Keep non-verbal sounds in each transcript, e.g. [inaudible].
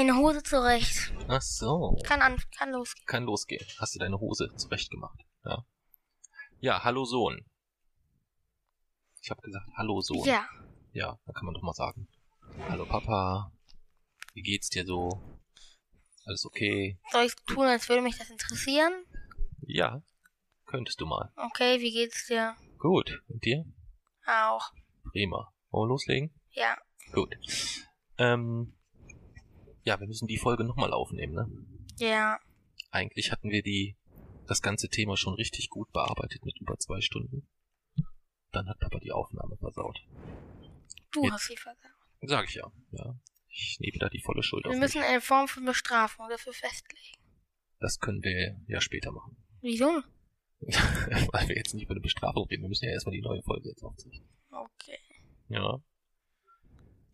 Meine Hose zurecht. Ach so. Kann, an, kann losgehen. Kann losgehen. Hast du deine Hose zurecht gemacht? Ja. Ja, hallo Sohn. Ich habe gesagt, hallo Sohn. Ja, Ja, da kann man doch mal sagen. Hallo Papa. Wie geht's dir so? Alles okay? soll ich tun, als würde mich das interessieren? Ja. Könntest du mal. Okay, wie geht's dir? Gut. Und dir? Auch. Prima. Wollen wir loslegen? Ja. Gut. Ähm, ja, wir müssen die Folge nochmal aufnehmen, ne? Ja. Eigentlich hatten wir die, das ganze Thema schon richtig gut bearbeitet mit über zwei Stunden. Dann hat Papa die Aufnahme versaut. Du Jetzt- hast sie versagt. Sag ich ja, ja. Ich nehme da die volle Schuld auf Wir mich. müssen eine Form von Bestrafung dafür festlegen. Das können wir ja später machen. [laughs] Wieso? Weil wir jetzt nicht über eine Bestrafung reden. Wir müssen ja erstmal die neue Folge jetzt aufzeichnen. Okay. Ja.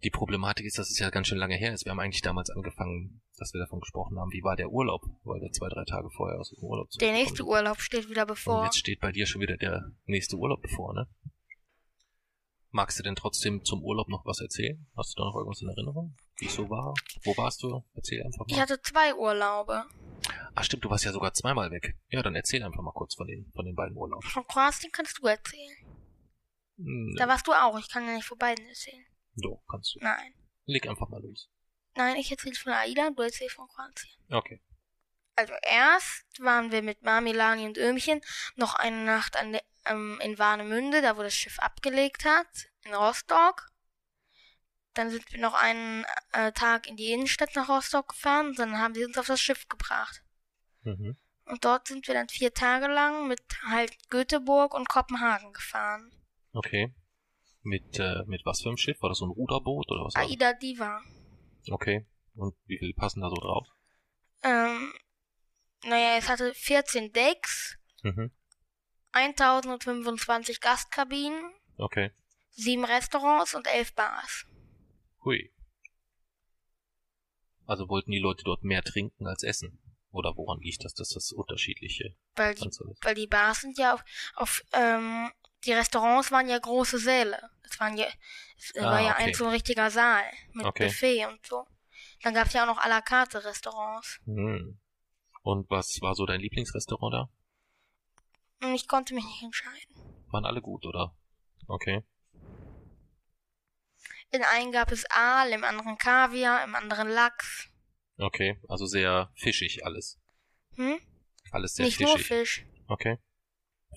Die Problematik ist, dass es ja ganz schön lange her ist. Wir haben eigentlich damals angefangen, dass wir davon gesprochen haben, wie war der Urlaub, weil wir zwei, drei Tage vorher aus dem Urlaub Der nächste Urlaub steht wieder sind. Und bevor. jetzt steht bei dir schon wieder der nächste Urlaub bevor, ne? Magst du denn trotzdem zum Urlaub noch was erzählen? Hast du da noch irgendwas in Erinnerung? Wie es so war? Wo warst du? Erzähl einfach Ich mal. hatte zwei Urlaube. Ach stimmt, du warst ja sogar zweimal weg. Ja, dann erzähl einfach mal kurz von den, von den beiden Urlauben. Von Kroatien kannst du erzählen. Hm, Da warst du auch. Ich kann ja nicht von beiden erzählen. So, kannst du. Nein. Leg einfach mal los. Nein, ich erzähle von AIDA, du erzählst von Kroatien. Okay. Also erst waren wir mit Mami, Lani und Öhmchen noch eine Nacht an de, ähm, in Warnemünde, da wo das Schiff abgelegt hat, in Rostock. Dann sind wir noch einen äh, Tag in die Innenstadt nach Rostock gefahren, dann haben sie uns auf das Schiff gebracht. Mhm. Und dort sind wir dann vier Tage lang mit halt Göteborg und Kopenhagen gefahren. Okay. Mit, äh, mit was für einem Schiff? War das so ein Ruderboot oder was? Aida Diva. Okay. Und wie viel passen da so drauf? Ähm, naja, es hatte 14 Decks, Mhm. 1025 Gastkabinen, Okay. sieben Restaurants und elf Bars. Hui. Also wollten die Leute dort mehr trinken als essen? Oder woran liegt das, dass das unterschiedliche Weil die, weil die Bars sind ja auf, auf ähm, die Restaurants waren ja große Säle. Das waren ja, es Ah, war ja okay. ein so ein richtiger Saal mit Okay. Buffet und so. Dann gab's ja auch noch à la carte Restaurants. Hm. Und was war so dein Lieblingsrestaurant da? Und ich konnte mich nicht entscheiden. Waren alle gut, oder? Okay. In einem gab es Aal, im anderen Kaviar, im anderen Lachs. Okay. Also sehr fischig alles. Hm? Alles sehr Nicht fischig. nur Fisch. Okay.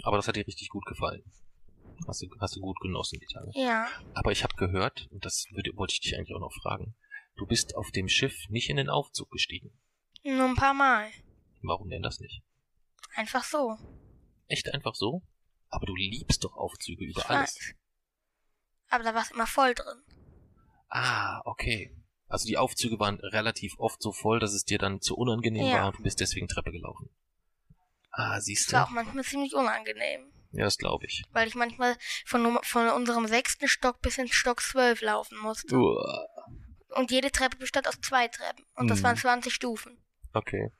Aber das hat dir richtig gut gefallen. Hast du, hast du gut genossen, die Tage. Ja. Aber ich habe gehört, und das würde, wollte ich dich eigentlich auch noch fragen, du bist auf dem Schiff nicht in den Aufzug gestiegen. Nur ein paar Mal. Warum denn das nicht? Einfach so. Echt einfach so? Aber du liebst doch Aufzüge über Ich alles. weiß. Aber da war es immer voll drin. Ah, okay. Also die Aufzüge waren relativ oft so voll, dass es dir dann zu unangenehm Ja. war und du bist deswegen Treppe gelaufen. Ah, siehst Es du? war auch manchmal ziemlich unangenehm. Ja, das glaube ich. Weil ich manchmal von, von unserem sechsten Stock bis in Stock zwölf laufen musste. Uah. Und jede Treppe bestand aus zwei Treppen. Und das Mhm. waren 20 Stufen. Okay.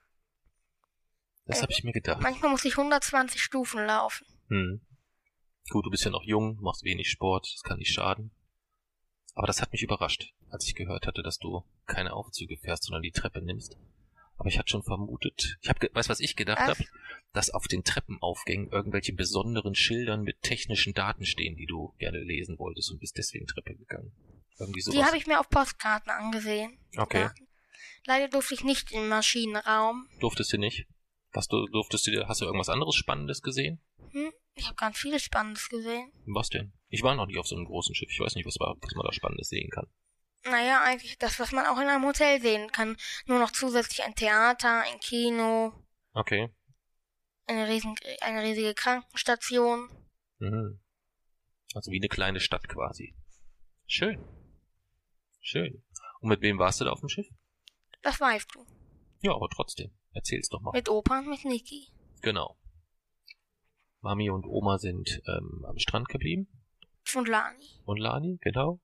Das Äh, habe ich mir gedacht. Manchmal musste ich 120 Stufen laufen. Hm. Gut, du bist ja noch jung, machst wenig Sport, das kann nicht schaden. Aber das hat mich überrascht, als ich gehört hatte, dass du keine Aufzüge fährst, sondern die Treppe nimmst. Aber ich hatte schon vermutet, ich habe, weißt was ich gedacht habe? Dass auf den Treppenaufgängen irgendwelche besonderen Schildern mit technischen Daten stehen, die du gerne lesen wolltest und bist deswegen Treppe gegangen. Irgendwie sowas. Die habe ich mir auf Postkarten angesehen. Okay. Ja. Leider durfte ich nicht im Maschinenraum. Durftest du nicht? Was du, durftest du, hast du irgendwas anderes Spannendes gesehen? Hm? Ich habe ganz vieles Spannendes gesehen. Was denn? Ich war noch nicht auf so einem großen Schiff. Ich weiß nicht, was, war, was man da Spannendes sehen kann. Naja, eigentlich das, was man auch in einem Hotel sehen kann. Nur noch zusätzlich ein Theater, ein Kino, Okay. eine, riesen, eine riesige Krankenstation. Mhm. Also wie eine kleine Stadt quasi. Schön. Schön. Und mit wem warst du da auf dem Schiff? Das weißt du. Ja, aber trotzdem. Erzähl's doch mal. Mit Opa und mit Niki. Genau. Mami und Oma sind ähm, am Strand geblieben. Und Lani. Und Lani, genau.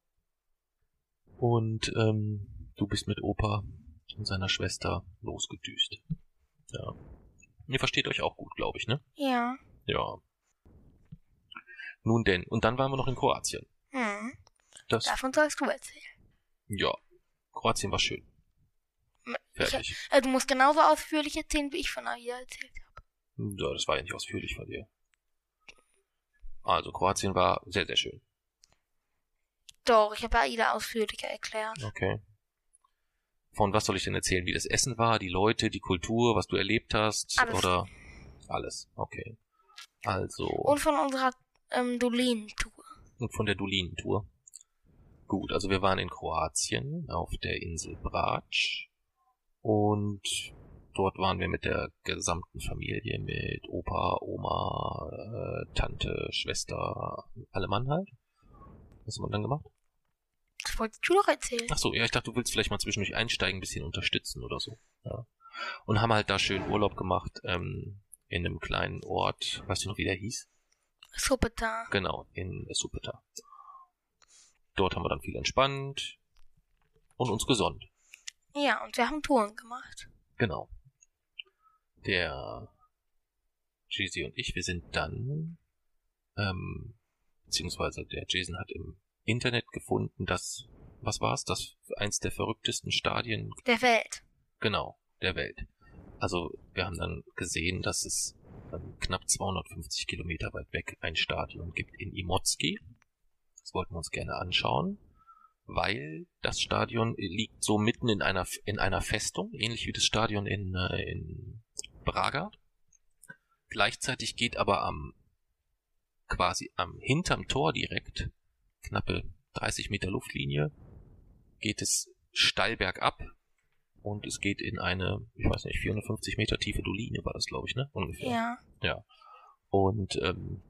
Und ähm, du bist mit Opa und seiner Schwester losgedüst. Ja. Ihr versteht euch auch gut, glaube ich, ne? Ja. Ja. Nun denn, und dann waren wir noch in Kroatien. Hm. Das, Davon sollst du erzählen. ja. Kroatien war schön. Ich, Fertig. äh, du musst genauso ausführlich erzählen, wie ich von Aida erzählt habe. Ja, das war ja nicht ausführlich von dir. Also, Kroatien war sehr, sehr schön. Doch, ich habe Aida ausführlicher erklärt. Okay. Von was soll ich denn erzählen? Wie das Essen war, die Leute, die Kultur, was du erlebt hast? Alles. Oder alles. Okay. Also. Und von unserer ähm, Dolin-Tour. und von der Dolinen-Tour. Gut, also wir waren in Kroatien auf der Insel Brač und dort waren wir mit der gesamten Familie, mit Opa, Oma, äh, Tante, Schwester, alle Mann halt. Was haben wir dann gemacht? Wolltest du doch erzählen. Ach so, ja, ich dachte, du willst vielleicht mal zwischendurch einsteigen, ein bisschen unterstützen oder so. Ja. Und haben halt da schön Urlaub gemacht, ähm, in einem kleinen Ort, weißt du noch, wie der hieß? Suppetar. Genau, in Supeta. Dort haben wir dann viel entspannt und uns gesonnt. Ja, und wir haben Touren gemacht. Genau. Der Jeezy und ich, wir sind dann, ähm, beziehungsweise der Jason hat im Internet gefunden, dass, was war's, das eins der verrücktesten Stadien, Der Welt. genau, der Welt. Also wir haben dann gesehen, dass es ähm, knapp 250 Kilometer weit weg ein Stadion gibt in Imotski. Das wollten wir uns gerne anschauen, weil das Stadion liegt so mitten in einer in einer Festung, ähnlich wie das Stadion in, äh, in Braga. Gleichzeitig geht aber am quasi am hinterm Tor direkt knappe 30 Meter Luftlinie geht es steil bergab und es geht in eine, ich weiß nicht, 450 Meter tiefe Doline war das, glaube ich, ne? Ungefähr. Ja. Und ähm,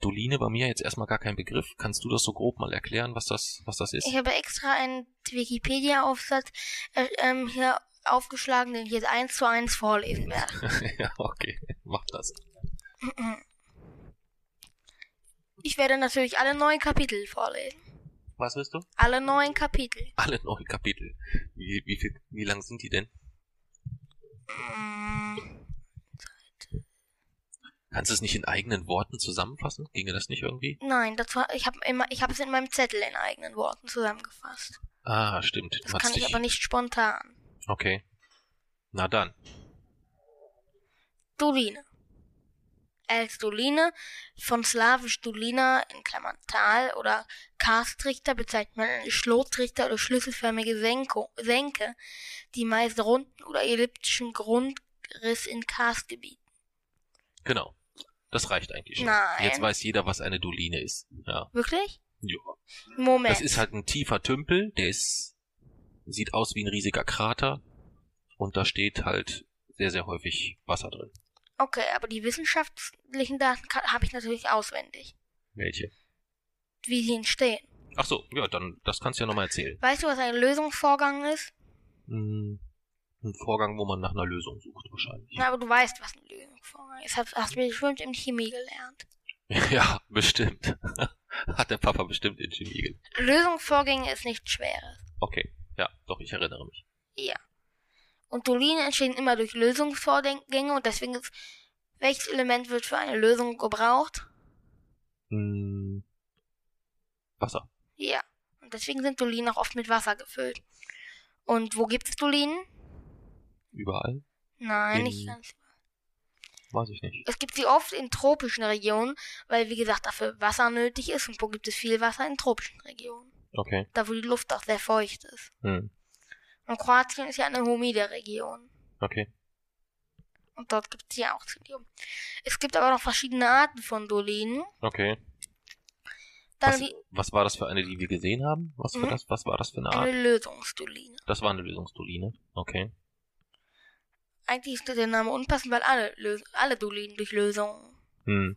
Doline war mir jetzt erstmal gar kein Begriff. Kannst du das so grob mal erklären, was das, was das ist? Ich habe extra einen Wikipedia-Aufsatz äh, ähm, hier aufgeschlagen, den ich jetzt eins zu eins vorlesen werde. [laughs] ja, okay, mach das. Ich werde natürlich alle neun Kapitel vorlesen. Was willst du? Alle neun Kapitel. Alle neun Kapitel. Wie, wie, viel, wie lang sind die denn? Mm, Kannst du es nicht in eigenen Worten zusammenfassen? Ginge das nicht irgendwie? Nein, das war, ich habe habe es in meinem Zettel in eigenen Worten zusammengefasst. Ah, stimmt. Du Das kann ich aber nicht spontan. Okay. Na dann. Doline. Als Doline von slawisch Dolina in Klammern Tal oder Karstrichter bezeichnet man eine Schlottrichter oder schlüsselförmige Senko, Senke, die meist runden oder elliptischen Grundriss in Karstgebieten. Genau. Das reicht eigentlich schon. Nein. Jetzt weiß jeder, was eine Doline ist. Ja. Wirklich? ja. Moment. Das ist halt ein tiefer Tümpel, der ist, sieht aus wie ein riesiger Krater und da steht halt sehr, sehr häufig Wasser drin. Okay, aber die wissenschaftlichen Daten habe ich natürlich auswendig. Welche? Wie sie entstehen. Ach so, ja, dann, das kannst du ja nochmal erzählen. Weißt du, was ein Lösungsvorgang ist? Hm, ein Vorgang, wo man nach einer Lösung sucht, wahrscheinlich. Na, aber du weißt, was ein Lösungsvorgang ist. Hast, hast du bestimmt in Chemie gelernt. [laughs] Ja, bestimmt. [laughs] Hat der Papa bestimmt in Chemie gelernt. Lösungsvorgänge ist nichts Schweres. Okay, ja, doch, ich erinnere mich. Ja. Und Dolinen entstehen immer durch Lösungsvorgänge und deswegen ist, welches Element wird für eine Lösung gebraucht? Hm, Wasser. Ja. Und deswegen sind Dolinen auch oft mit Wasser gefüllt. Und wo gibt es Dolinen? Überall? Nein, In- nicht ganz. Weiß ich nicht. Es gibt sie oft in tropischen Regionen, weil wie gesagt dafür Wasser nötig ist und wo gibt es viel Wasser in tropischen Regionen. Okay. Da wo die Luft auch sehr feucht ist. Hm, Und Kroatien ist ja eine humide Region. okay. Und dort gibt es ja auch Dolinen. Es gibt aber noch verschiedene Arten von Dolinen. Okay. Was, was war das für eine, die wir gesehen haben? Was, war Mhm. das, was war das für eine Art? eine Lösungsdoline. Das war eine Lösungsdoline. Okay. Eigentlich ist der Name unpassend, weil alle, Lös alle Dolinen durch Lösungen. Hm.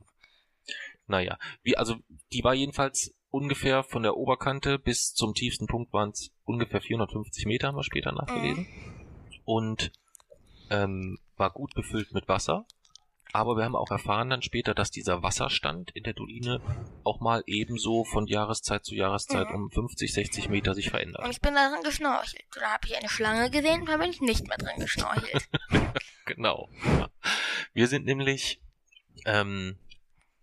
Naja, wie, also, die war jedenfalls ungefähr von der Oberkante bis zum tiefsten Punkt waren es ungefähr 450 Meter, haben wir später nachgelesen. Mhm. Und ähm, war gut befüllt mit Wasser. Aber wir haben auch erfahren dann später, dass dieser Wasserstand in der Doline auch mal ebenso von Jahreszeit zu Jahreszeit mhm. um 50, 60 Meter sich verändert. Und ich bin da drin geschnorchelt. Da habe ich eine Schlange gesehen da bin ich nicht mehr drin geschnorchelt. [laughs] genau. Ja. Wir sind nämlich ähm,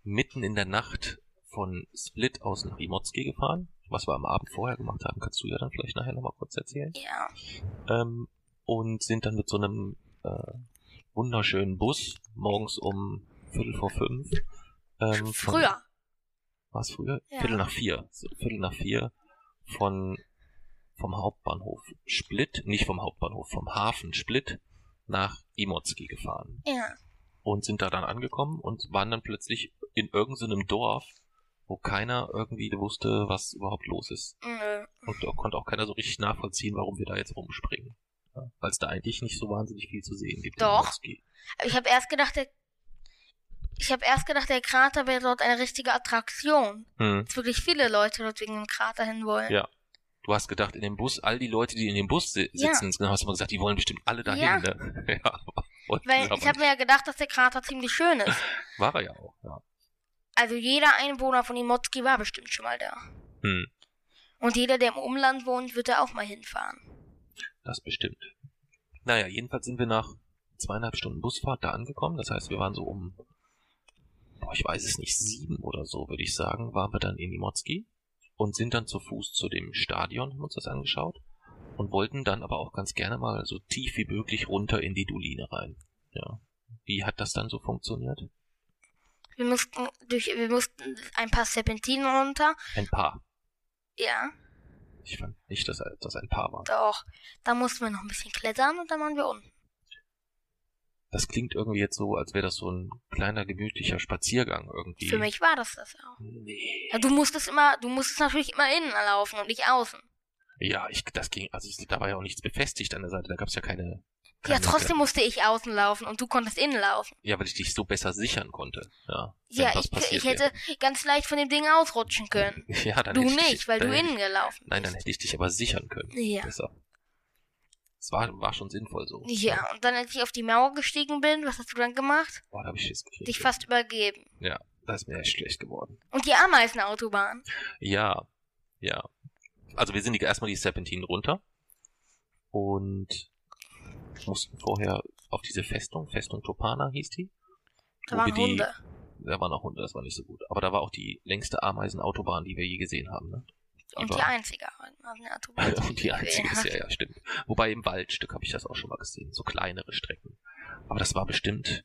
mitten in der Nacht von Split aus nach Imotski gefahren. Was wir am Abend vorher gemacht haben, kannst du ja dann vielleicht nachher nochmal kurz erzählen. Ja. Ähm, und sind dann mit so einem äh, wunderschönen Bus morgens um Viertel vor fünf. Ähm, früher. War es früher? Ja. Viertel nach vier. So, Viertel nach vier von vom Hauptbahnhof Split, nicht vom Hauptbahnhof, vom Hafen Split nach Imotski gefahren. Ja. Und sind da dann angekommen und waren dann plötzlich in irgendeinem Dorf, wo keiner irgendwie wusste, was überhaupt los ist. Nö. Und da konnte auch keiner so richtig nachvollziehen, warum wir da jetzt rumspringen. Ja, Weil es da eigentlich nicht so wahnsinnig viel zu sehen gibt. Doch. Ich habe erst gedacht, der ich habe erst gedacht, der Krater wäre dort eine richtige Attraktion. Hm. Dass wirklich viele Leute dort wegen dem Krater hin wollen. Ja. Du hast gedacht, in dem Bus, all die Leute, die in dem Bus si ja. sitzen, genau, hast du mal gesagt, die wollen bestimmt alle dahin. Ja. Ne? [laughs] ja Weil ich habe mir ja gedacht, dass der Krater ziemlich schön ist. War er ja auch, ja. Also jeder Einwohner von Imotski war bestimmt schon mal da. Hm. Und jeder, der im Umland wohnt, wird da auch mal hinfahren. Das bestimmt. Naja, jedenfalls sind wir nach zweieinhalb Stunden Busfahrt da angekommen. Das heißt, wir waren so um, boah, ich weiß es nicht, sieben oder so, würde ich sagen, waren wir dann in Imotski und sind dann zu Fuß zu dem Stadion, haben uns das angeschaut und wollten dann aber auch ganz gerne mal so tief wie möglich runter in die Doline rein. Ja. Wie hat das dann so funktioniert? Wir mussten durch, wir mussten ein paar Serpentinen runter. Ein paar. Ja. Ich fand nicht, dass das ein paar war. Doch. Da mussten wir noch ein bisschen klettern und dann waren wir unten. Das klingt irgendwie jetzt so, als wäre das so ein kleiner gemütlicher Spaziergang irgendwie. Für mich war das das auch. Nee. Ja, du musstest immer, du musstest natürlich immer innen laufen und nicht außen. Ja, ich, das ging, also da war ja auch nichts befestigt an der Seite, da gab es ja keine, ja, trotzdem musste ich außen laufen und du konntest innen laufen. Ja, weil ich dich so besser sichern konnte. Ja, ja ich, ich hätte ganz leicht von dem Ding ausrutschen können. [laughs] Ja, dann du hätte nicht, dich, weil du innen gelaufen bist. Nein, dann hätte ich dich aber sichern können. Ja. Besser. Es war, war schon sinnvoll so. Ja, und dann, als ich auf die Mauer gestiegen bin, was hast du dann gemacht? Boah, da hab ich Schiss gekriegt. Dich fast übergeben. Ja, da ist mir echt schlecht geworden. Und die Ameisenautobahn. Ja, ja. Also wir sind erstmal die Serpentinen runter und mussten vorher auf diese Festung, Festung Topana hieß die. Da waren die, Hunde. Da waren auch Hunde, das war nicht so gut. Aber da war auch die längste Ameisenautobahn, die wir je gesehen haben. Ne? Die und war, die einzige Ameisenautobahn. [laughs] und die einzige ist ja, ja, stimmt. Wobei im Waldstück habe ich das auch schon mal gesehen, so kleinere Strecken. Aber das war bestimmt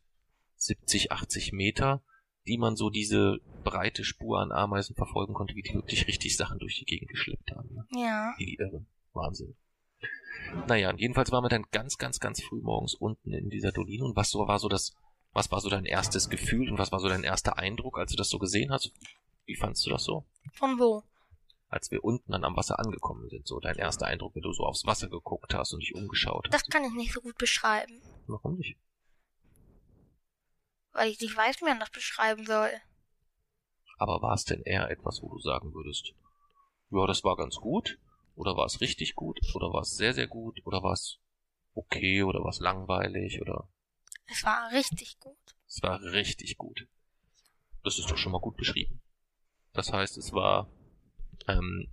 70, 80 Meter, die man so diese breite Spur an Ameisen verfolgen konnte, wie die wirklich richtig Sachen durch die Gegend geschleppt haben. Ne? Ja. Wie die Irren. Wahnsinn. Naja, jedenfalls waren wir dann ganz, ganz, ganz früh morgens unten in dieser Doline. Und was so war so das, was war so dein erstes Gefühl und was war so dein erster Eindruck, als du das so gesehen hast? Wie fandst du das so? Von wo? Als wir unten dann am Wasser angekommen sind, so dein erster Eindruck, wenn du so aufs Wasser geguckt hast und dich umgeschaut hast. Das kann ich nicht so gut beschreiben. Warum nicht? Weil ich nicht weiß, wie man das beschreiben soll. Aber war es denn eher etwas, wo du sagen würdest, ja, das war ganz gut, oder war es richtig gut? Oder war es sehr, sehr gut? Oder war es okay? Oder war es langweilig? Oder? Es war richtig gut. Es war richtig gut. Das ist doch schon mal gut beschrieben. Das heißt, es war ähm,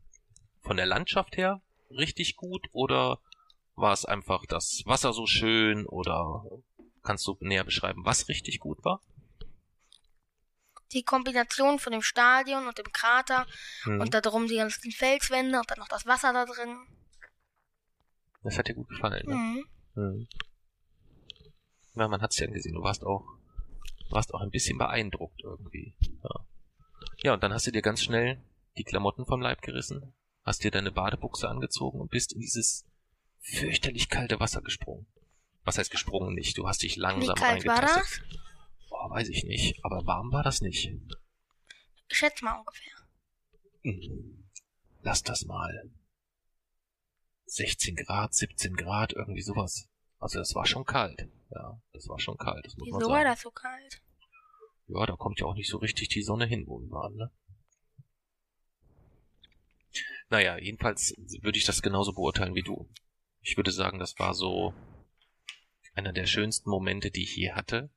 von der Landschaft her richtig gut oder war es einfach das Wasser so schön oder kannst du näher beschreiben, was richtig gut war? Die Kombination von dem Stadion und dem Krater mhm. und da drum die ganzen Felswände und dann noch das Wasser da drin. Das hat dir gut gefallen, ne? Mhm. Mhm. Ja, man hat's ja gesehen. Du warst auch, warst auch ein bisschen beeindruckt irgendwie. Ja. ja, und dann hast du dir ganz schnell die Klamotten vom Leib gerissen, hast dir deine Badebuchse angezogen und bist in dieses fürchterlich kalte Wasser gesprungen. Was heißt gesprungen nicht? Du hast dich langsam Wie kalt war das? Boah, weiß ich nicht. Aber warm war das nicht. Schätz mal ungefähr. Hm. Lass das mal. 16 Grad, 17 Grad, irgendwie sowas. Also das war schon kalt. Ja, das war schon kalt. Das muss Wieso man sagen. war das so kalt? Ja, da kommt ja auch nicht so richtig die Sonne hin, wo wir waren, ne? Naja, jedenfalls würde ich das genauso beurteilen wie du. Ich würde sagen, das war so einer der schönsten Momente, die ich je hatte.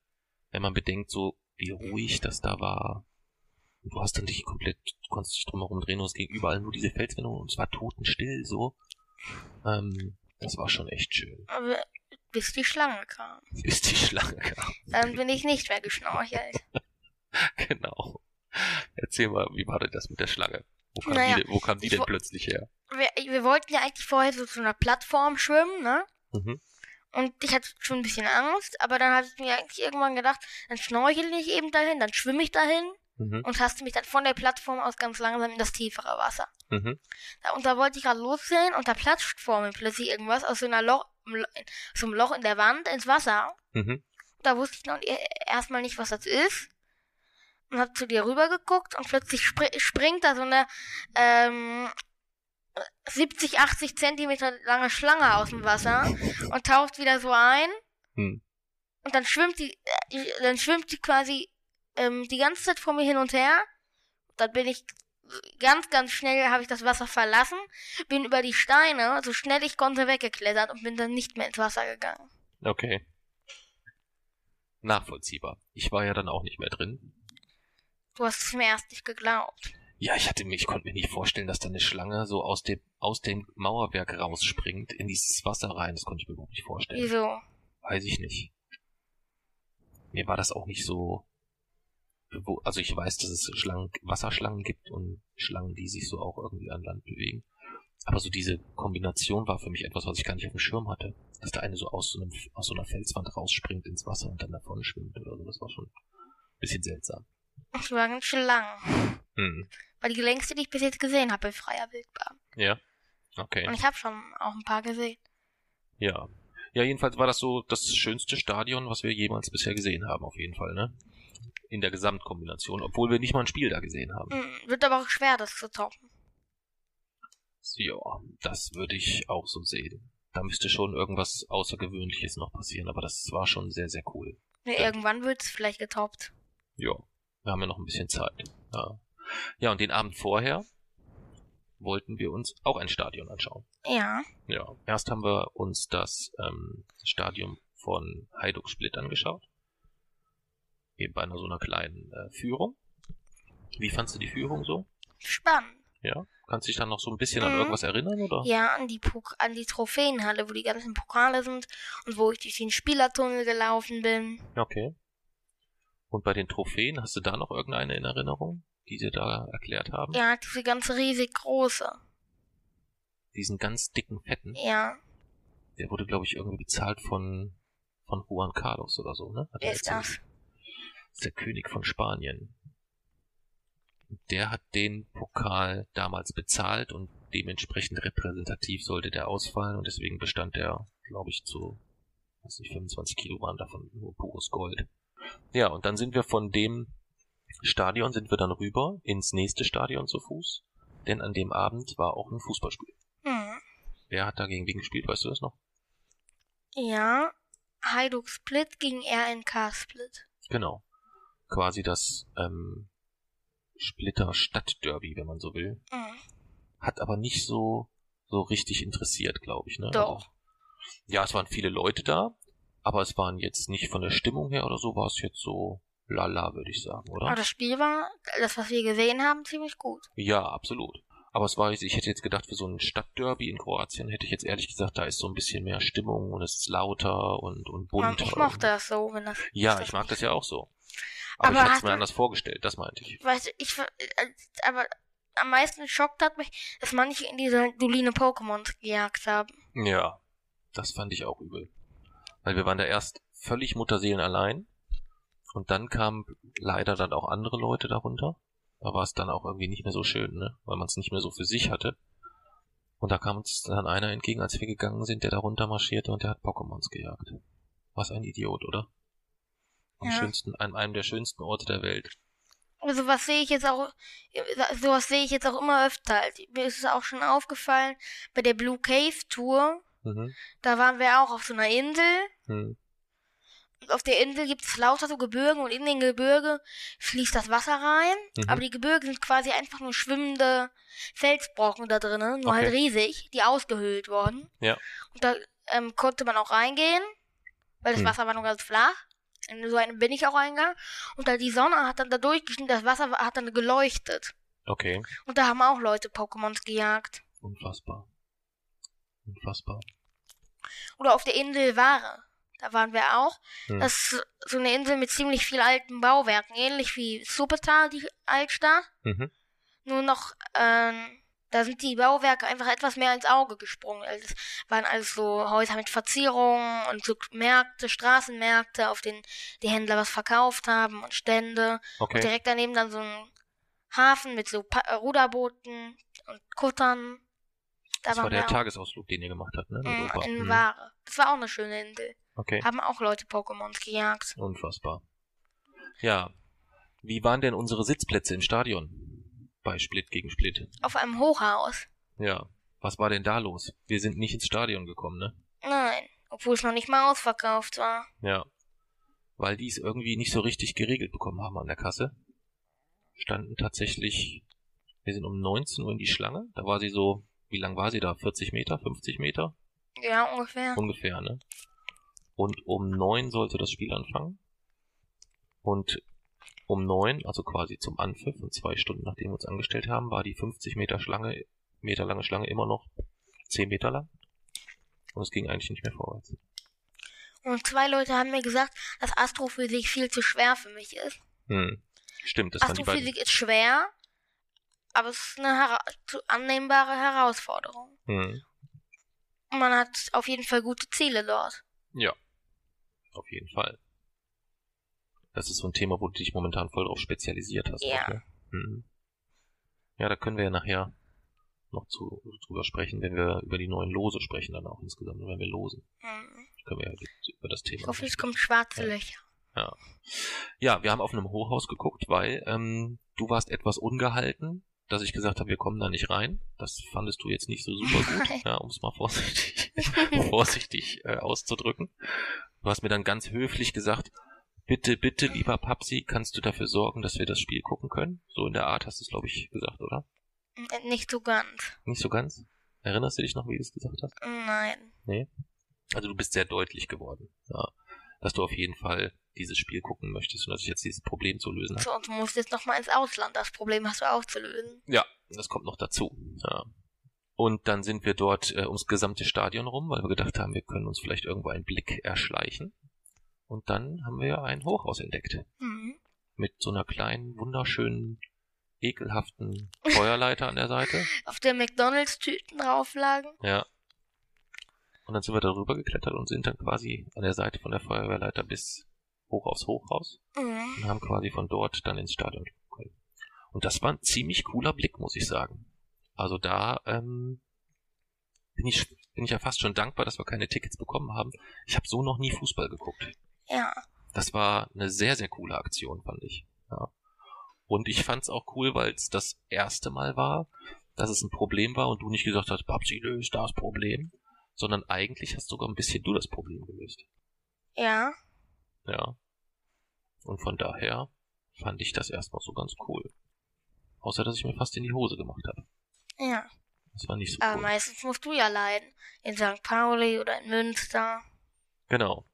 Wenn man bedenkt, so wie ruhig das da war. Und du hast dann dich komplett, du konntest dich drumherum drehen und es ging überall nur diese Felswände und es war totenstill so. Ähm, das war schon echt schön. Aber bis die Schlange kam. [laughs] Bis die Schlange kam. Dann bin ich nicht mehr geschnorchelt. [laughs] genau. Erzähl mal, wie war denn das mit der Schlange? Wo kam Naja, die, denn- wo kam die denn plötzlich her? Wir, wir wollten ja eigentlich vorher so zu einer Plattform schwimmen, ne? Mhm. Und ich hatte schon ein bisschen Angst, aber dann habe ich mir eigentlich irgendwann gedacht, dann schnorchel ich eben dahin, dann schwimme ich dahin Mhm. und taste mich dann von der Plattform aus ganz langsam in das tiefere Wasser. Mhm. Da, und da wollte ich gerade lossehen und da platscht vor mir plötzlich irgendwas aus so einer Loch, aus so einem Loch in der Wand ins Wasser. Mhm. Da wusste ich noch e- erstmal nicht, was das ist. Und hab zu dir rüber geguckt und plötzlich spri springt da so eine ähm, 70, 80 Zentimeter lange Schlange aus dem Wasser und taucht wieder so ein. Hm. Und dann schwimmt die, äh, dann schwimmt die quasi ähm, die ganze Zeit vor mir hin und her. Dann bin ich ganz, ganz schnell, habe ich das Wasser verlassen, bin über die Steine, so schnell ich konnte, weggeklettert und bin dann nicht mehr ins Wasser gegangen. Okay. Nachvollziehbar. Ich war ja dann auch nicht mehr drin. Du hast es mir erst nicht geglaubt. Ja, ich hatte mir, ich konnte mir nicht vorstellen, dass da eine Schlange so aus dem, aus dem Mauerwerk rausspringt in dieses Wasser rein. Das konnte ich mir überhaupt nicht vorstellen. Wieso? Weiß ich nicht. Mir war das auch nicht so. Wo, also ich weiß, dass es Schlangen, Wasserschlangen gibt und Schlangen, die sich so auch irgendwie an Land bewegen. Aber so diese Kombination war für mich etwas, was ich gar nicht auf dem Schirm hatte. Dass da eine so aus so, einem, aus so einer Felswand rausspringt ins Wasser und dann davon schwimmt oder so. Das war schon ein bisschen seltsam. Ich war ganz schön lang. Hm. War die längste, die ich bis jetzt gesehen habe, in freier Wildbahn. Ja. Okay. Und ich habe schon auch ein paar gesehen. Ja. Ja, jedenfalls war das so das schönste Stadion, was wir jemals bisher gesehen haben, auf jeden Fall, ne? In der Gesamtkombination, obwohl wir nicht mal ein Spiel da gesehen haben. Hm, wird aber auch schwer, das zu toppen. Ja, das würde ich auch so sehen. Da müsste schon irgendwas Außergewöhnliches noch passieren, aber das war schon sehr, sehr cool. Ja, irgendwann wird es vielleicht getoppt. Ja, wir haben ja noch ein bisschen Zeit. Ja, ja und den Abend vorher wollten wir uns auch ein Stadion anschauen. Ja. Ja, erst haben wir uns das ähm, Stadion von Hajduk Split angeschaut. Eben bei einer so einer kleinen äh, Führung. Wie fandst du die Führung so? Spannend. Ja? Kannst du dich dann noch so ein bisschen an Mhm. irgendwas erinnern, oder? Ja, an die, Pok an die Trophäenhalle, wo die ganzen Pokale sind und wo ich durch den Spielertunnel gelaufen bin. Okay. Und bei den Trophäen, hast du da noch irgendeine in Erinnerung, die sie da erklärt haben? Ja, diese ganze riesig große. Diesen ganz dicken, fetten, Ja, der wurde, glaube ich, irgendwie bezahlt von, von Juan Carlos oder so, ne? Hat er wer ist das? Das ist der König von Spanien. Und Der hat den Pokal damals bezahlt und dementsprechend repräsentativ sollte der ausfallen und deswegen bestand der, glaube ich, zu, weiß nicht, 25 Kilo waren davon nur pures Gold. Ja, und dann sind wir von dem Stadion sind wir dann rüber ins nächste Stadion zu Fuß, denn an dem Abend war auch ein Fußballspiel. Hm. Wer hat dagegen wen gespielt, weißt du das noch? Ja, Hajduk Split gegen RNK Split. Genau. Quasi das ähm, Splitter Stadtderby, wenn man so will. Hm. Hat aber nicht so so richtig interessiert, glaube ich, ne? Doch. Also, ja, es waren viele Leute da, aber es waren jetzt nicht von der Stimmung her oder so, war es jetzt so lala, würde ich sagen, oder? Aber das Spiel war, das was wir gesehen haben, ziemlich gut. Ja, absolut. Aber es war, ich hätte jetzt gedacht, für so ein Stadtderby in Kroatien hätte ich jetzt ehrlich gesagt, da ist so ein bisschen mehr Stimmung und es ist lauter und, und bunter. ich mochte das so, wenn das. Ja, ich mag das ja auch so. Aber, Aber ich es mir anders vorgestellt, das meinte ich. Weißt du, ich, äh, aber am meisten schockt hat mich, dass manche in diese Duline Pokémons gejagt haben. Ja, das fand ich auch übel. Weil wir waren da erst völlig Mutterseelen allein und dann kamen leider dann auch andere Leute darunter. Da war es dann auch irgendwie nicht mehr so schön, ne? Weil man es nicht mehr so für sich hatte. Und da kam uns dann einer entgegen, als wir gegangen sind, der da runter marschierte und der hat Pokémons gejagt. Was ein Idiot, oder? Am Ja. schönsten, an einem der schönsten Orte der Welt. Also was sehe ich jetzt auch, sowas sehe ich jetzt auch immer öfter. Halt. Mir ist es auch schon aufgefallen, bei der Blue Cave Tour, Mhm. da waren wir auch auf so einer Insel Hm. Und auf der Insel gibt es lauter so Gebirge und in den Gebirge fließt das Wasser rein. Mhm. Aber die Gebirge sind quasi einfach nur schwimmende Felsbrocken da drinnen, nur Okay. halt riesig, die ausgehöhlt wurden. Ja. Und da ähm, konnte man auch reingehen, weil das Hm. Wasser war nur ganz flach. In so einem bin ich auch reingegangen. Und da die Sonne hat dann da durchgeschnitten, das Wasser hat dann geleuchtet. Okay. Und da haben auch Leute Pokémons gejagt. Unfassbar. Unfassbar. Oder auf der Insel Ware. Da waren wir auch. Hm. Das ist so eine Insel mit ziemlich viel alten Bauwerken, ähnlich wie Suppetal, die Altstadt. Mhm. Nur noch, ähm, da sind die Bauwerke einfach etwas mehr ins Auge gesprungen. Also es waren alles so Häuser mit Verzierungen und so Märkte, Straßenmärkte, auf denen die Händler was verkauft haben und Stände. Und Okay. direkt daneben dann so ein Hafen mit so pa Ruderbooten und Kuttern. Da Das war der. Tagesausflug, den ihr gemacht habt, ne? Europa. in Mhm. Ware. Das war auch eine schöne Insel. Okay. Haben auch Leute Pokémons gejagt. Unfassbar. Ja. Wie waren denn unsere Sitzplätze im Stadion? Bei Split gegen Split. Auf einem Hochhaus. Ja. Was war denn da los? Wir sind nicht ins Stadion gekommen, ne? Nein, obwohl es noch nicht mal ausverkauft war. Ja. Weil die es irgendwie nicht so richtig geregelt bekommen haben an der Kasse. Standen tatsächlich, wir sind um 19 Uhr in die Schlange. Da war sie so, wie lang war sie da? 40 Meter? 50 Meter? Ja, ungefähr. Ungefähr, ne? Und um neun sollte das Spiel anfangen. Und um neun, also quasi zum Anpfiff und zwei Stunden nachdem wir uns angestellt haben, war die 50 Meter Schlange, Meter lange Schlange immer noch 10 Meter lang. Und es ging eigentlich nicht mehr vorwärts. Und zwei Leute haben mir gesagt, dass Astrophysik viel zu schwer für mich ist. Hm. Stimmt, das. Astrophysik ist schwer, aber es ist eine hera annehmbare Herausforderung. Hm. Und man hat auf jeden Fall gute Ziele dort. Ja. Auf jeden Fall. Das ist so ein Thema, wo du dich momentan voll drauf spezialisiert hast. Ja. Ne? mhm. Ja, da können wir ja nachher noch zu, drüber sprechen, wenn wir über die neuen Lose sprechen, dann auch insgesamt, wenn wir losen. Hm. Können wir ja über das Thema. Ich hoffe, es kommt schwarze Ja. Löcher. Ja, wir haben auf einem Hochhaus geguckt, weil ähm, du warst etwas ungehalten, dass ich gesagt habe, wir kommen da nicht rein. Das fandest du jetzt nicht so super gut, [laughs] ja, um es mal vorsichtig, [laughs] vorsichtig äh, auszudrücken. Du hast mir dann ganz höflich gesagt, bitte, bitte, lieber Papsi, kannst du dafür sorgen, dass wir das Spiel gucken können? So in der Art hast du es, glaube ich, gesagt, oder? Nicht so ganz. Nicht so ganz? Erinnerst du dich noch, wie du es gesagt hast? Nein. Also du bist sehr deutlich geworden, ja, dass du auf jeden Fall dieses Spiel gucken möchtest und dass ich jetzt dieses Problem zu lösen habe. So, und du musst jetzt noch mal ins Ausland. Das Problem hast du auch zu lösen. Ja, das kommt noch dazu. Ja. Und dann sind wir dort äh, ums gesamte Stadion rum, weil wir gedacht haben, wir können uns vielleicht irgendwo einen Blick erschleichen. Und dann haben wir ein Hochhaus entdeckt. Hm. Mit so einer kleinen, wunderschönen, ekelhaften [laughs] Feuerleiter an der Seite. Auf der McDonalds-Tüten drauf lagen. Ja. Und dann sind wir darüber geklettert und sind dann quasi an der Seite von der Feuerwehrleiter bis hoch aufs Hochhaus Hm. und haben quasi von dort dann ins Stadion können. Und das war ein ziemlich cooler Blick, muss ich sagen. Also da ähm, bin ich bin ich ja fast schon dankbar, dass wir keine Tickets bekommen haben. Ich habe so noch nie Fußball geguckt. Ja. Das war eine sehr sehr coole Aktion, fand ich. Ja. Und ich fand es auch cool, weil es das erste Mal war, dass es ein Problem war und du nicht gesagt hast, Babsi löst das Problem, sondern eigentlich hast sogar ein bisschen du das Problem gelöst. Ja. Ja. Und von daher fand ich das erstmal so ganz cool. Außer, dass ich mir fast in die Hose gemacht habe. Ja. Das war nicht so Aber cool. meistens musst du ja leiden. In St. Pauli oder in Münster. Genau.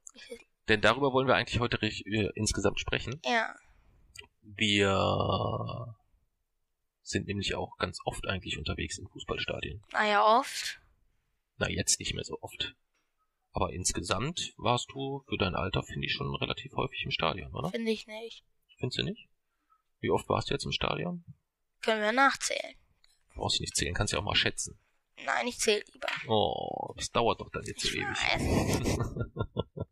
Denn darüber wollen wir eigentlich heute äh, insgesamt sprechen. Ja. Wir sind nämlich auch ganz oft eigentlich unterwegs im Fußballstadien. Naja, oft. Na, jetzt nicht mehr so oft. Aber insgesamt warst du für dein Alter, finde ich, schon relativ häufig im Stadion, oder? Finde ich nicht. Findest du nicht? Wie oft warst du jetzt im Stadion? Können wir nachzählen. Brauchst du nicht zählen, kannst ja auch mal schätzen. Nein, ich zähle lieber. Oh, das dauert doch dann jetzt so Ich ewig. weiß. [laughs]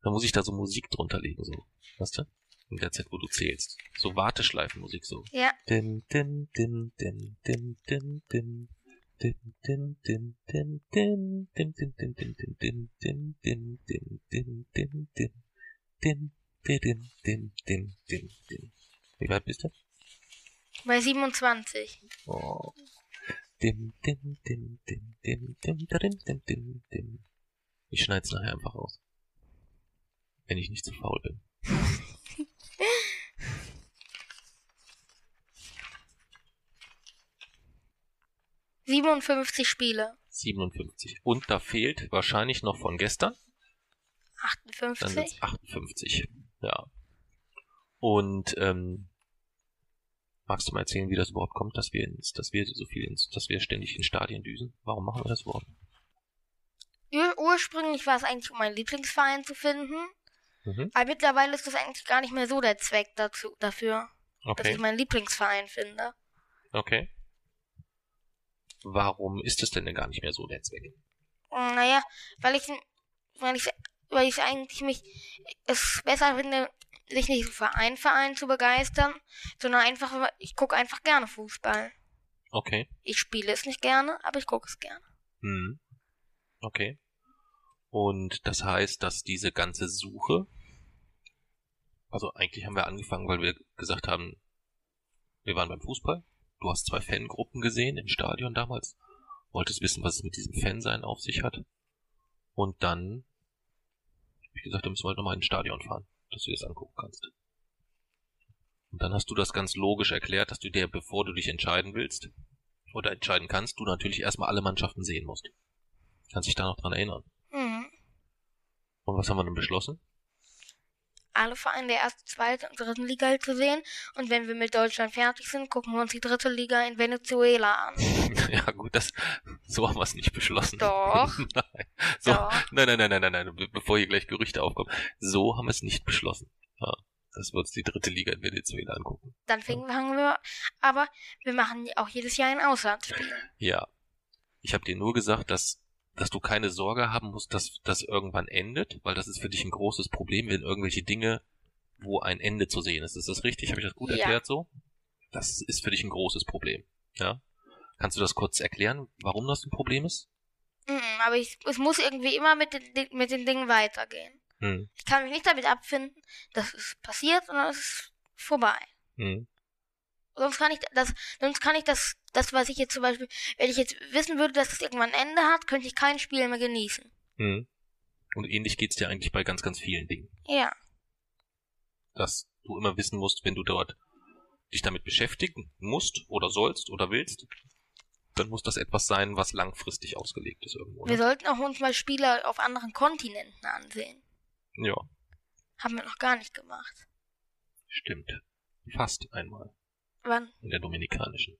Dann muss ich da so Musik drunter legen, so. Weißt du? In der Zeit, wo du zählst. So Warteschleifenmusik, so. Ja. Dim, dim, dim, dim, dim, dim, dim. Wie weit bist du? Bei 27. Oh. Ich schneide es nachher einfach aus. Wenn ich nicht zu so faul bin. [laughs] 57 Spiele. 57. Und da fehlt wahrscheinlich noch von gestern. 58. Dann sind 58. Ja. Und ähm, magst du mal erzählen, wie das überhaupt kommt, dass wir ins, dass wir so viel ins, dass wir ständig in Stadien düsen? Warum machen wir das überhaupt? Ur ursprünglich war es eigentlich, um meinen Lieblingsverein zu finden. Mhm. Aber mittlerweile ist das eigentlich gar nicht mehr so der Zweck dazu, dafür, dass Okay. ich meinen Lieblingsverein finde. Okay. Warum ist es denn, denn gar nicht mehr so der Zweck? Naja, weil ich, weil ich, weil ich eigentlich mich es besser finde, sich nicht für einen Verein zu begeistern, sondern einfach, ich gucke einfach gerne Fußball. Okay. Ich spiele es nicht gerne, aber ich gucke es gerne. Hm. Okay. Und das heißt, dass diese ganze Suche, also eigentlich haben wir angefangen, weil wir gesagt haben, wir waren beim Fußball. Du hast zwei Fangruppen gesehen im Stadion damals, wolltest wissen, was es mit diesem Fansein auf sich hat. Und dann, ich gesagt, da müssen wir halt nochmal ins Stadion fahren, dass du dir das angucken kannst. Und dann hast du das ganz logisch erklärt, dass du dir, bevor du dich entscheiden willst, oder entscheiden kannst, du natürlich erstmal alle Mannschaften sehen musst. Kannst dich da noch dran erinnern. Mhm. Und was haben wir denn beschlossen? Alle Vereine der ersten, zweiten und dritten Liga zu sehen. Und wenn wir mit Deutschland fertig sind, gucken wir uns die dritte Liga in Venezuela an. [laughs] ja gut, das so haben wir es nicht beschlossen. Doch. [laughs] nein. So, Doch. nein, nein, nein, nein, nein, nein, be- bevor hier gleich Gerüchte aufkommen. So haben wir es nicht beschlossen. Ja, dass wir uns die dritte Liga in Venezuela angucken. Dann fangen wir, aber wir machen auch jedes Jahr ein Auslandsspiel. Ja. Ich habe dir nur gesagt, dass dass du keine Sorge haben musst, dass das irgendwann endet, weil das ist für dich ein großes Problem, wenn irgendwelche Dinge, wo ein Ende zu sehen ist. Ist das richtig? Habe ich das gut Ja. erklärt so? Das ist für dich ein großes Problem. Ja? Kannst du das kurz erklären, warum das ein Problem ist? Mhm, aber ich, es muss irgendwie immer mit den, mit den Dingen weitergehen. Hm. Ich kann mich nicht damit abfinden, dass es passiert und dann ist es vorbei. Hm. Sonst kann ich das, sonst kann ich das, das, was ich jetzt zum Beispiel, wenn ich jetzt wissen würde, dass es irgendwann ein Ende hat, könnte ich kein Spiel mehr genießen. Hm. Und ähnlich geht's dir eigentlich bei ganz, ganz vielen Dingen. Ja. Dass du immer wissen musst, wenn du dort dich damit beschäftigen musst oder sollst oder willst, dann muss das etwas sein, was langfristig ausgelegt ist irgendwo. Wir Ne? sollten auch uns mal Spiele auf anderen Kontinenten ansehen. Ja, Haben wir noch gar nicht gemacht. stimmt. Fast einmal. Wann? In der dominikanischen.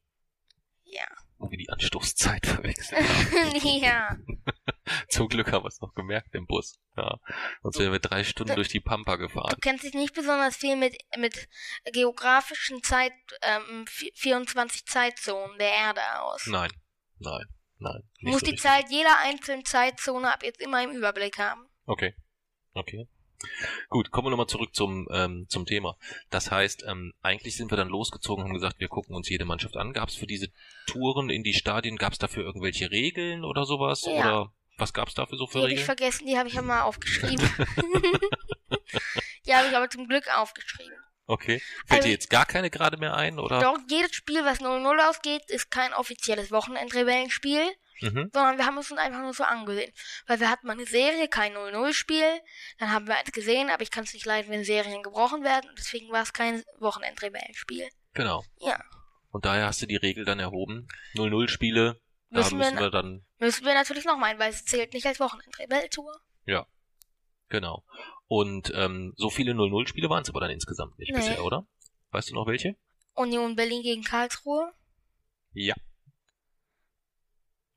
Ja. Wo wir die Anstoßzeit [laughs] verwechselt haben. [laughs] ja. [laughs] Zum Glück haben wir es noch gemerkt im Bus. Ja. Sonst wären wir drei Stunden Da- durch die Pampa Du gefahren. kennst dich nicht besonders viel mit, mit geografischen Zeit, ähm, vi- 24 Zeitzonen der Erde aus. Nein, nein, nein. Du musst so die richtig. Zeit jeder einzelnen Zeitzone ab jetzt immer im Überblick haben. Okay. Okay. Gut, kommen wir nochmal zurück zum, ähm, zum Thema. Das heißt, ähm, eigentlich sind wir dann losgezogen und haben gesagt, wir gucken uns jede Mannschaft an. Gab es für diese Touren in die Stadien, gab es dafür irgendwelche Regeln oder sowas? Ja. Oder was gab es dafür so Die für habe ich Regeln? vergessen, die habe ich ja mal aufgeschrieben. [laughs] die habe ich aber zum Glück aufgeschrieben. Okay. Fällt Also- dir jetzt gar keine gerade mehr ein? Oder? Doch, jedes Spiel, was 0-0 ausgeht, ist kein offizielles Wochenendrebellenspiel, Mhm. sondern wir haben es uns einfach nur so angesehen. Weil wir hatten mal eine Serie, kein 0-0-Spiel, dann haben wir eins gesehen, aber ich kann es nicht leiden, wenn Serien gebrochen werden, deswegen war es kein Wochenendrebellenspiel. Genau. Ja. Und daher hast du die Regel dann erhoben. 0-0-Spiele, da Müssen wir wir dann, Müssen wir natürlich noch meinen, weil es zählt nicht als Wochenendrebelltour. genau. Und ähm, so viele 0-0-Spiele waren es aber dann insgesamt nicht Nee. bisher, oder? Weißt du noch welche? Union Berlin gegen Karlsruhe. Ja.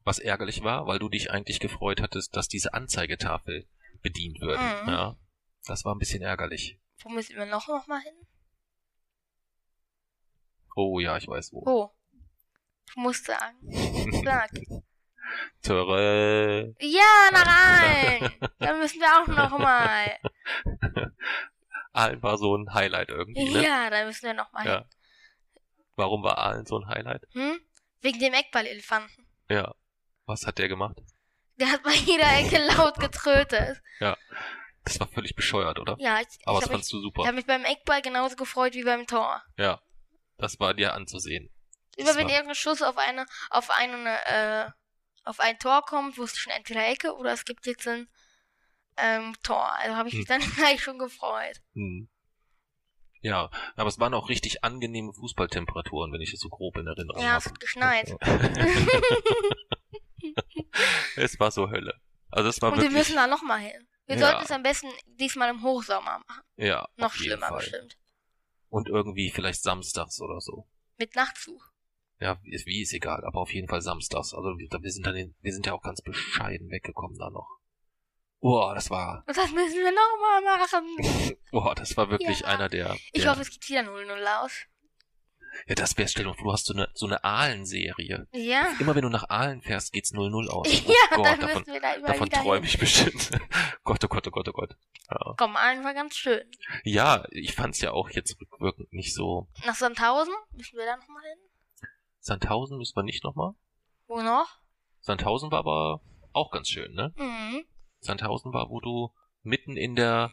Was ärgerlich war, weil du dich eigentlich gefreut hattest, dass diese Anzeigetafel bedient wird. Mhm. Ja. Das war ein bisschen ärgerlich. Wo müssen wir noch, noch mal hin? Oh ja, ich weiß wo. Wo? Du musst sagen. Sag. [laughs] Töre. Ja, na rein! Dann müssen wir auch noch mal. [laughs] Aalen war so ein Highlight irgendwie, ne? Ja, da müssen wir noch mal Ja. Warum war Aalen so ein Highlight? hin. Hm? Wegen dem Eckballelefanten. Ja. Was hat der gemacht? Der hat bei jeder Ecke laut getrötet. Das war völlig bescheuert, oder? Ja, ich, Aber ich das habe mich, fandst du ich super. hab mich beim Eckball genauso gefreut wie beim Tor. Ja. Das war dir anzusehen. Immer wenn irgendein Schuss auf eine, auf eine, äh, auf ein Tor kommt, wusste ich schon entweder Ecke oder es gibt jetzt ein ähm, Tor. Also habe ich mich Hm. dann [laughs] gleich schon gefreut. Hm. Ja, aber es waren auch richtig angenehme Fußballtemperaturen, wenn ich es so grob in Erinnerung Ja, habe. es hat geschneit. [laughs] [laughs] es war so Hölle. Also es war Und wir wirklich, müssen da nochmal hin. Wir Ja. sollten es am besten diesmal im Hochsommer machen. ja, Noch schlimmer bestimmt. Und irgendwie vielleicht samstags oder so. Mit Nachtzug. Ja, ist, wie ist egal, aber auf jeden Fall samstags. Also wir, wir sind dann, in, wir sind ja auch ganz bescheiden weggekommen da noch. Boah, das war, Und das müssen wir nochmal machen. [laughs] boah, das war wirklich Ja. einer der, Ich der hoffe, es geht wieder 0-0 aus. Ja, das wäre, stell dir mal vor, du hast so eine, so eine Ahlen-Serie. Ja. Immer wenn du nach Aalen fährst, geht's 0-0 aus. [laughs] Ja, oh dann Gott, davon, müssen wir da immer davon träume ich bestimmt. [laughs] Gott, oh Gott, oh Gott, oh Gott. Ja. Komm, einfach ganz schön. ja, ich fand's ja auch jetzt rückwirkend nicht so. Nach Sandhausen müssen wir da nochmal hin. Sandhausen müssen wir nicht nochmal. Wo noch? Sandhausen war aber auch ganz schön, ne? Mhm. Sandhausen war, wo du mitten in der,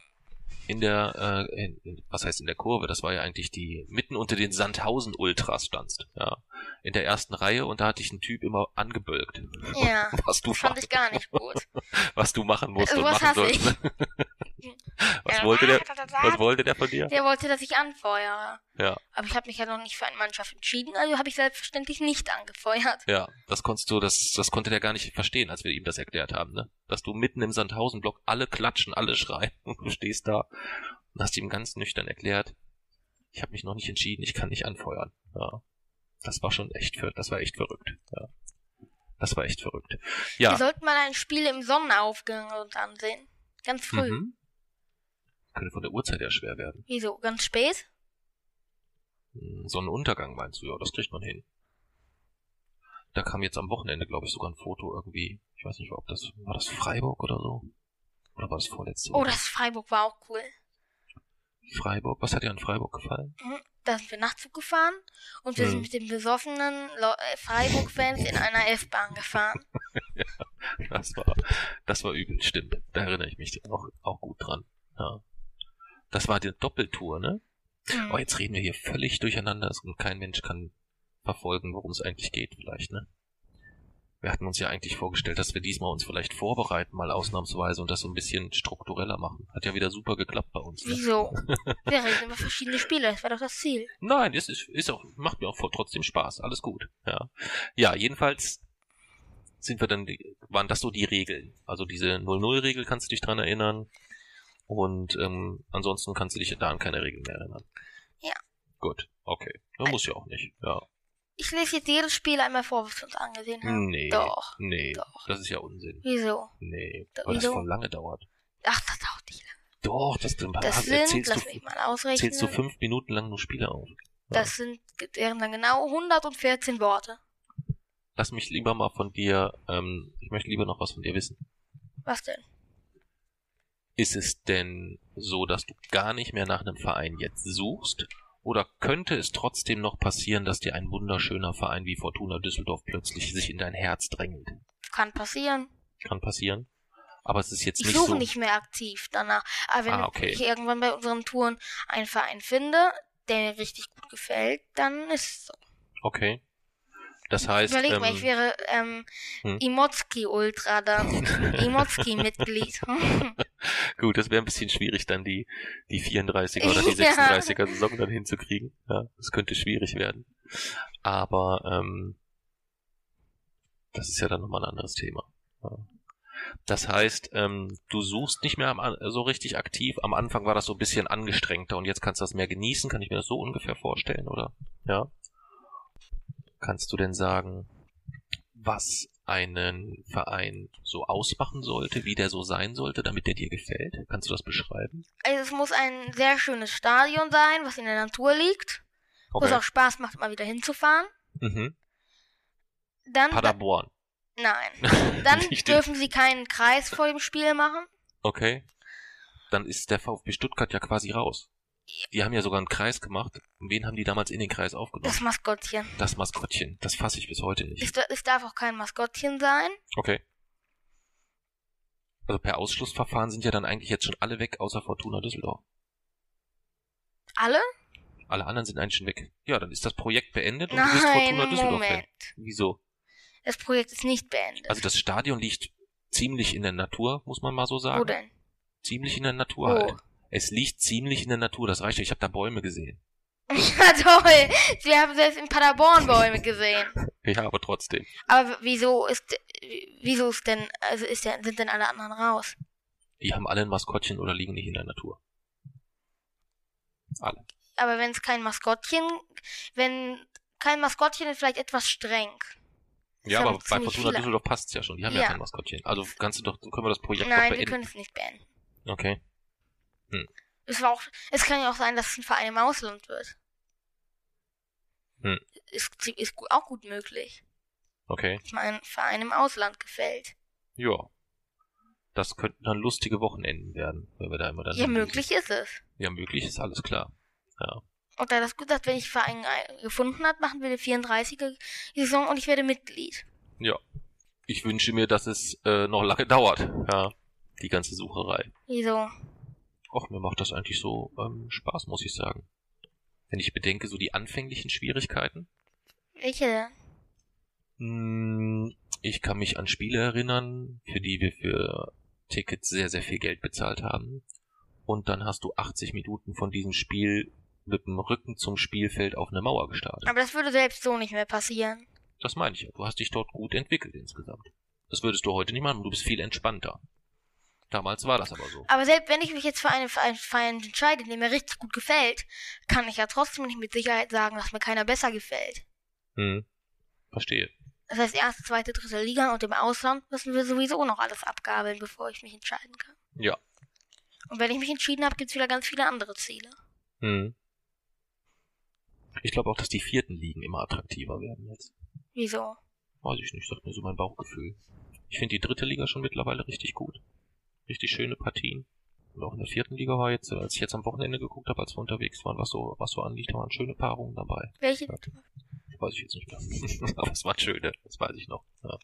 in der, äh, in, was heißt in der Kurve? Das war ja eigentlich die, mitten unter den Sandhausen Ultras standst, ja. In der ersten Reihe und da hat dich ein Typ immer angebölkt. Ja. [laughs] Was du, Fand ich gar nicht gut. [laughs] was du machen musst und Sowas machen ich. sollst. [laughs] was wollte der, was wollte der von dir? Der wollte, dass ich anfeuere. Ja. Aber ich habe mich ja noch nicht für eine Mannschaft entschieden, also habe ich selbstverständlich nicht angefeuert. Ja, das konntest du, das, das konnte der gar nicht verstehen, als wir ihm das erklärt haben, ne? Dass du mitten im Sandhausen-Block alle klatschen, alle schreien und du stehst da und hast ihm ganz nüchtern erklärt, ich habe mich noch nicht entschieden, ich kann nicht anfeuern. Ja. Das war schon echt das war echt verrückt. Ja. Das war echt verrückt. Wir Ja. sollten mal ein Spiel im Sonnenaufgang uns ansehen. Ganz früh. Mhm. Könnte von der Uhrzeit her schwer werden. Wieso? Ganz spät? Hm, Sonnenuntergang meinst du, ja, das kriegt man hin. Da kam jetzt am Wochenende, glaube ich, sogar ein Foto irgendwie. Ich weiß nicht, ob das, war das Freiburg oder so? Oder war das vorletzte Oh, das Freiburg war auch cool. Freiburg. Was hat dir an Freiburg gefallen? Mhm. Da sind wir Nachtzug gefahren und wir Mhm. sind mit den besoffenen äh, Freiburg-Fans in einer F-Bahn gefahren. [laughs] Das war, das war übel, stimmt. Da erinnere ich mich auch, auch gut dran. Ja. Das war die Doppeltour, ne? Mhm. Oh, jetzt reden wir hier völlig durcheinander und kein Mensch kann verfolgen, worum es eigentlich geht, vielleicht, ne? Wir hatten uns ja eigentlich vorgestellt, dass wir diesmal uns vielleicht vorbereiten, mal ausnahmsweise und das so ein bisschen struktureller machen. Hat ja wieder super geklappt bei uns. Ne? Wieso? [laughs] Wir reden über verschiedene Spiele, das war doch das Ziel. Nein, es ist, ist auch, macht mir auch trotzdem Spaß. Alles gut. Ja. Ja, jedenfalls sind wir dann, waren das so die Regeln. Also diese 0-0-Regel kannst du dich dran erinnern. Und ähm, ansonsten kannst du dich da an keine Regeln mehr erinnern. Ja. Gut, okay. Man muss ja auch nicht. Ja. Ich lese jetzt jedes Spiel einmal vor, was wir uns angesehen haben. Nee. Doch. Nee. Doch. Das ist ja Unsinn. Wieso? Nee. Da- Weil das wieso? voll lange dauert. Ach, das dauert nicht lange. Doch, das, Das sind, erzählst, lass du, mich mal ausrechnen. zählst du fünf Minuten lang nur Spiele auf. Das sind, wären dann genau 114 Worte. Lass mich lieber mal von dir, ähm, ich möchte lieber noch was von dir wissen. Was denn? Ist es denn so, dass du gar nicht mehr nach einem Verein jetzt suchst? Oder könnte es trotzdem noch passieren, dass dir ein wunderschöner Verein wie Fortuna Düsseldorf plötzlich sich in dein Herz drängelt? Kann passieren. Kann passieren. Aber es ist jetzt Ich nicht suche so. nicht mehr aktiv danach. Aber wenn Ah, okay. ich irgendwann bei unseren Touren einen Verein finde, der mir richtig gut gefällt, dann ist es so. Okay. Das heißt, Überleg mal, ähm, ich wäre ähm, hm. Imotski-Ultra dann. [laughs] Imotski-Mitglied. [laughs] gut, das wäre ein bisschen schwierig, dann die, die 34er oder die [laughs] Ja. 36er Saison dann hinzukriegen. Ja, das könnte schwierig werden. Aber ähm, das ist ja dann nochmal ein anderes Thema. Ja. Das heißt, ähm, du suchst nicht mehr am, so richtig aktiv. Am Anfang war das so ein bisschen angestrengter und jetzt kannst du das mehr genießen. Kann ich mir das so ungefähr vorstellen, oder? Ja. Kannst du denn sagen, was einen Verein so ausmachen sollte, wie der so sein sollte, damit der dir gefällt? Kannst du das beschreiben? Also es muss ein sehr schönes Stadion sein, was in der Natur liegt, wo es auch Spaß macht, mal wieder hinzufahren. Mhm. Dann, Paderborn. nein, [laughs] dann dürfen sie keinen Kreis vor dem Spiel machen. Okay. Dann ist der VfB Stuttgart ja quasi raus. Die haben ja sogar einen Kreis gemacht. Und wen haben die damals in den Kreis aufgenommen? Das Maskottchen. Das Maskottchen. Das fasse ich bis heute nicht. Es, es darf auch kein Maskottchen sein. Okay. Also per Ausschlussverfahren sind ja dann eigentlich jetzt schon alle weg, außer Fortuna Düsseldorf. Alle? Alle anderen sind eigentlich schon weg. Ja, dann ist das Projekt beendet und du bist Fortuna Nein, Düsseldorf Moment. Fan. Wieso? Das Projekt ist nicht beendet. Also das Stadion liegt ziemlich in der Natur, muss man mal so sagen. Wo denn? ziemlich in der Natur Wo? halt. Es liegt ziemlich in der Natur, das reicht. Ich habe da Bäume gesehen. [laughs] Ja, toll. Wir haben selbst in Paderborn Bäume gesehen. [laughs] Ja, aber trotzdem. Aber wieso ist, wieso ist denn, also ist der, sind denn alle anderen raus? Die haben alle ein Maskottchen oder liegen nicht in der Natur. Alle. Aber wenn es kein Maskottchen, wenn kein Maskottchen ist vielleicht etwas streng. Ja, aber bei Fortuna. Düsseldorf passt's ja schon. Die haben ja, Ja. kein Maskottchen. Also kannst du doch, können wir das Projekt Nein, doch wir beenden. können es nicht beenden. Okay. Es war auch, es kann ja auch sein, dass es ein Verein im Ausland wird. Hm. Ist, ist auch gut möglich. Okay. Ich meine, Verein im Ausland gefällt. Ja. Das könnten dann lustige Wochenenden werden, wenn wir da immer dann. Ja, möglich ist es. Ja, möglich ist alles klar. Ja. Und da das gesagt, wenn ich Verein ein- gefunden hat, machen wir die 34er Saison und ich werde Mitglied. Ja. Ich wünsche mir, dass es äh, noch lange [laughs] dauert. Ja. Die ganze Sucherei. Wieso? Och, mir macht das eigentlich so ähm, Spaß, muss ich sagen. Wenn ich bedenke, so die anfänglichen Schwierigkeiten. Welche? Hm, Ich kann mich an Spiele erinnern, für die wir für Tickets sehr, sehr viel Geld bezahlt haben. Und dann hast du 80 Minuten von diesem Spiel mit dem Rücken zum Spielfeld auf eine Mauer gestartet. Aber das würde selbst so nicht mehr passieren. Das meine ich ja. Du hast dich dort gut entwickelt insgesamt. Das würdest du heute nicht machen. Du bist viel entspannter. Damals war das aber so. Aber selbst wenn ich mich jetzt für einen Verein, Verein entscheide, der mir richtig gut gefällt, kann ich ja trotzdem nicht mit Sicherheit sagen, dass mir keiner besser gefällt. Hm. Verstehe. Das heißt, erste, zweite, dritte Liga und im Ausland müssen wir sowieso noch alles abgabeln, bevor ich mich entscheiden kann. Ja. Und wenn ich mich entschieden habe, gibt's wieder ganz viele andere Ziele. Hm. Ich glaube auch, dass die vierten Ligen immer attraktiver werden jetzt. Wieso? Weiß ich nicht, sagt mir so mein Bauchgefühl. Ich finde die dritte Liga schon mittlerweile richtig gut. Richtig schöne Partien. Und auch in der vierten Liga war jetzt, als ich jetzt am Wochenende geguckt habe, als wir unterwegs waren, was so, was so anliegt, da waren schöne Paarungen dabei. Welche? Ja. Weiß ich jetzt nicht mehr. [laughs] Aber es waren schöne, das weiß ich noch. Ja.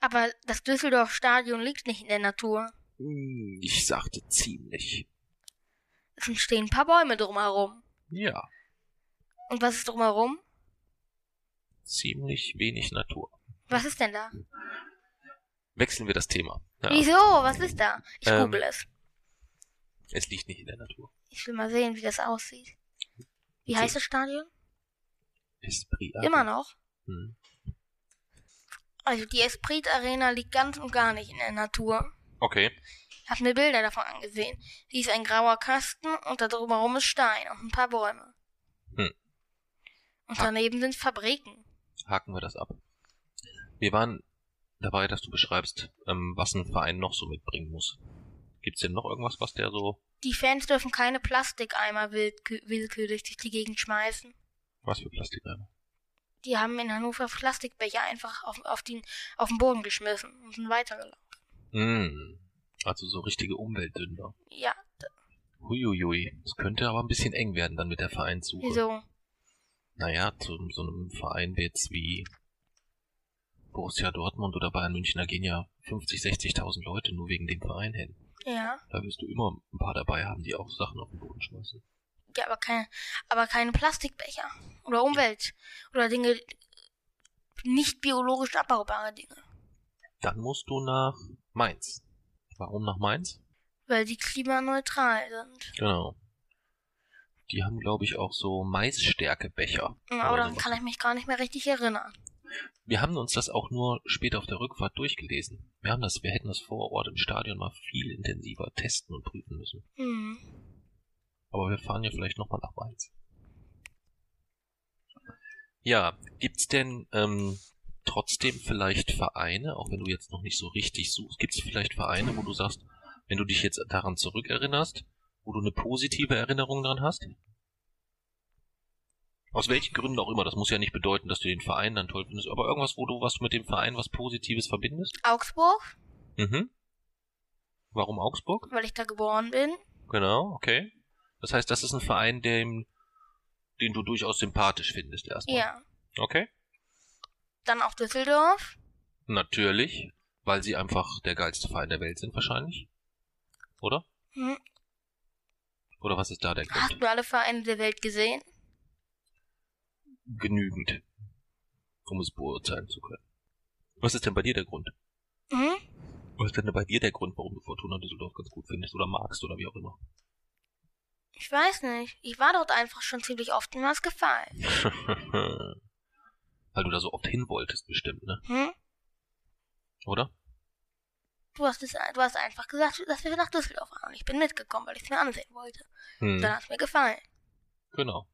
Aber das Düsseldorf-Stadion liegt nicht in der Natur. Hm, Ich sagte ziemlich. Es entstehen ein paar Bäume drumherum. Ja, Und was ist drumherum? ziemlich wenig Natur. Was ist denn da? Wechseln wir das Thema. Ja, Wieso? Was ist da? Ich Ähm. google es. es liegt nicht in der Natur. Ich will mal sehen, wie das aussieht. Wie heißt das Stadion? Esprit Immer noch. Hm. Also die Esprit Arena liegt ganz und gar nicht in der Natur. Okay. Ich habe mir Bilder davon angesehen. Die ist ein grauer Kasten und da drumherum ist Stein und ein paar Bäume. Hm. Und Ha. daneben sind Fabriken. haken wir das ab. Wir waren dabei, dass du beschreibst, ähm, was ein Verein noch so mitbringen muss. Gibt's denn noch irgendwas, was der so, Die Fans dürfen keine Plastikeimer willkürlich durch die Gegend schmeißen. was für Plastikeimer? Die haben in Hannover Plastikbecher einfach auf, auf, den, auf den Boden geschmissen und sind weitergelaufen. Mm, also so richtige Umweltsünder. Ja, Huiuiui. Es könnte aber ein bisschen eng werden dann mit der Vereinssuche. wieso? Naja, zu so einem Verein jetzt wie Borussia Dortmund oder Bayern München, da gehen ja 50, 60.000 Leute nur wegen dem Verein hin. Ja. Da wirst du immer ein paar dabei haben, die auch Sachen auf den Boden schmeißen. Ja, aber keine, aber keine Plastikbecher. Oder Umwelt. Oder Dinge, nicht biologisch abbaubare Dinge. Dann musst du nach Mainz. Warum nach Mainz? Weil die klimaneutral sind. Genau. Die haben, glaube ich, auch so Maisstärkebecher. Ja, Aber dann kann ich mich gar nicht mehr richtig erinnern. Wir haben uns das auch nur später auf der Rückfahrt durchgelesen. Wir haben das, wir hätten das vor Ort im Stadion mal viel intensiver testen und prüfen müssen. Hm. Aber wir fahren ja vielleicht nochmal nach Mainz. Ja, gibt's denn ähm, trotzdem vielleicht Vereine, auch wenn du jetzt noch nicht so richtig suchst, gibt's vielleicht Vereine, wo du sagst, wenn du dich jetzt daran zurückerinnerst, wo du eine positive Erinnerung dran hast? Aus welchen Gründen auch immer, das muss ja nicht bedeuten, dass du den Verein dann toll findest, aber irgendwas, wo du was mit dem Verein was Positives verbindest? Augsburg, Mhm. Warum Augsburg? weil ich da geboren bin. Genau, okay. Das heißt, das ist ein Verein, den, den du durchaus sympathisch findest erstmal. Ja. Okay. Dann auch Düsseldorf. Natürlich, weil sie einfach der geilste Verein der Welt sind wahrscheinlich. Oder? Hm. Oder was ist da der Hast Grund? du alle Vereine der Welt gesehen? Genügend, um es beurteilen zu können. Was ist denn bei dir der Grund? Hm? Was ist denn bei dir der Grund, warum du Fortuna Düsseldorf ganz gut findest oder magst oder wie auch immer? Ich weiß nicht. Ich war dort einfach schon ziemlich oft und mir hat's gefallen. [laughs] Weil du da so oft hin wolltest, bestimmt, ne? Hm? Oder? Du hast, es, du hast einfach gesagt, dass wir nach Düsseldorf fahren. Und ich bin mitgekommen, weil ich es mir ansehen wollte. Hm. Dann hat es mir gefallen. Genau.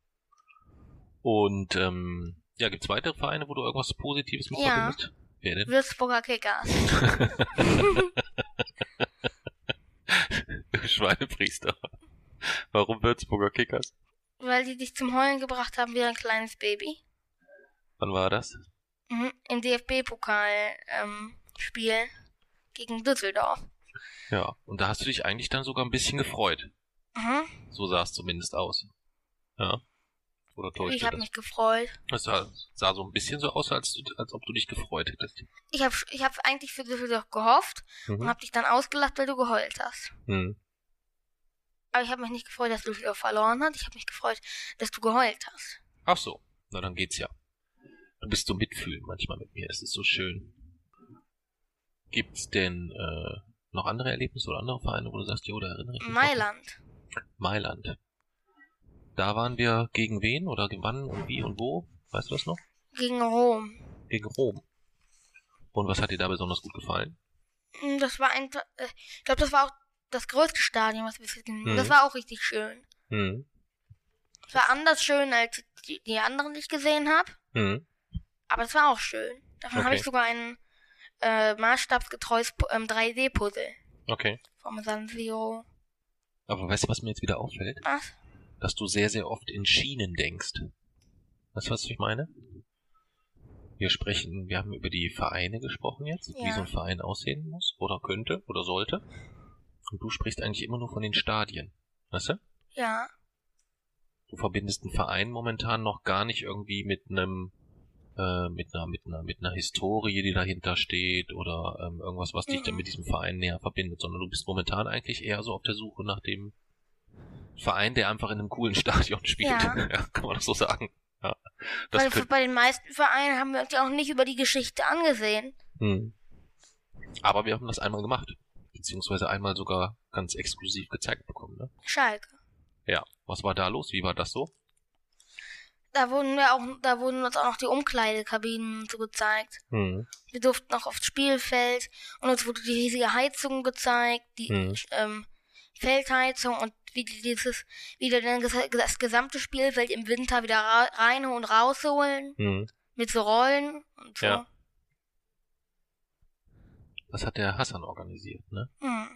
Und ähm, ja, gibt's weitere Vereine, wo du irgendwas Positives mit Ja. verbindest? Wer denn? Würzburger Kickers. [laughs] Schweinepriester. Warum Würzburger Kickers? weil die dich zum Heulen gebracht haben wie ein kleines Baby. Wann war das? Mhm. Im DFB-Pokal ähm, gegen Düsseldorf. Ja, und da hast du dich eigentlich dann sogar ein bisschen gefreut. Mhm. So sah es zumindest aus. Ja. Oder täuscht Ich du habe das? mich gefreut. Es sah, sah so ein bisschen so aus, als, du, als ob du dich gefreut hättest. Ich habe ich hab eigentlich für Düsseldorf gehofft und Mhm. habe dich dann ausgelacht, weil du geheult hast. Hm. Aber ich habe mich nicht gefreut, dass Düsseldorf verloren hat. Ich habe mich gefreut, dass du geheult hast. Ach so, na dann geht's ja. Du bist so mitfühlend manchmal mit mir, das ist so schön. Gibt's denn äh, noch andere Erlebnisse oder andere Vereine, wo du sagst, jo, da erinnere ich mich? Mailand. Mailand. Da waren wir gegen wen oder gegen wann und wie und wo? Weißt du das noch? Gegen Rom. Gegen Rom. Und was hat dir da besonders gut gefallen? Mm, Das war ein, äh, ich glaube, das war auch das größte Stadion, was wir gesehen haben. Mhm. Das war auch richtig schön. Hm. Es war anders schön als die, die anderen, die ich gesehen habe. Hm. Aber es war auch schön. Davon habe Okay. ich sogar ein äh, maßstabsgetreues ähm, 3D-Puzzle Okay. vom San Siro. Aber weißt du, was mir jetzt wieder auffällt? Was? Dass du sehr, sehr oft in Schienen denkst. Weißt du, was ich meine? Wir sprechen, wir haben über die Vereine gesprochen jetzt, wie Ja. so ein Verein aussehen muss oder könnte oder sollte. Und du sprichst eigentlich immer nur von den Stadien. Weißt du? Ja. Du verbindest einen Verein momentan noch gar nicht irgendwie mit einem äh, mit einer mit einer mit einer Historie, die dahinter steht oder ähm, irgendwas, was dich Mhm. dann mit diesem Verein näher verbindet, sondern du bist momentan eigentlich eher so auf der Suche nach dem Verein, der einfach in einem coolen [laughs] Stadion spielt. Ja. kann man das so sagen. Ja. Das Weil könnte, bei den meisten Vereinen haben wir uns ja auch nicht über die Geschichte angesehen. hm. Aber wir haben das einmal gemacht, beziehungsweise einmal sogar ganz exklusiv gezeigt bekommen. Ne? Schalke. Ja. Was war da los? Wie war das so? Da wurden wir auch, da wurden uns auch noch die Umkleidekabinen so gezeigt. Hm. Wir durften noch aufs Spielfeld und uns wurde die riesige Heizung gezeigt, die Mhm. ähm, Feldheizung und wie die dieses, wie die dann ges- das gesamte Spielfeld im Winter wieder rein und rausholen Hm. mit so Rollen und so. Ja. Das hat der Hassan organisiert, ne? Hm.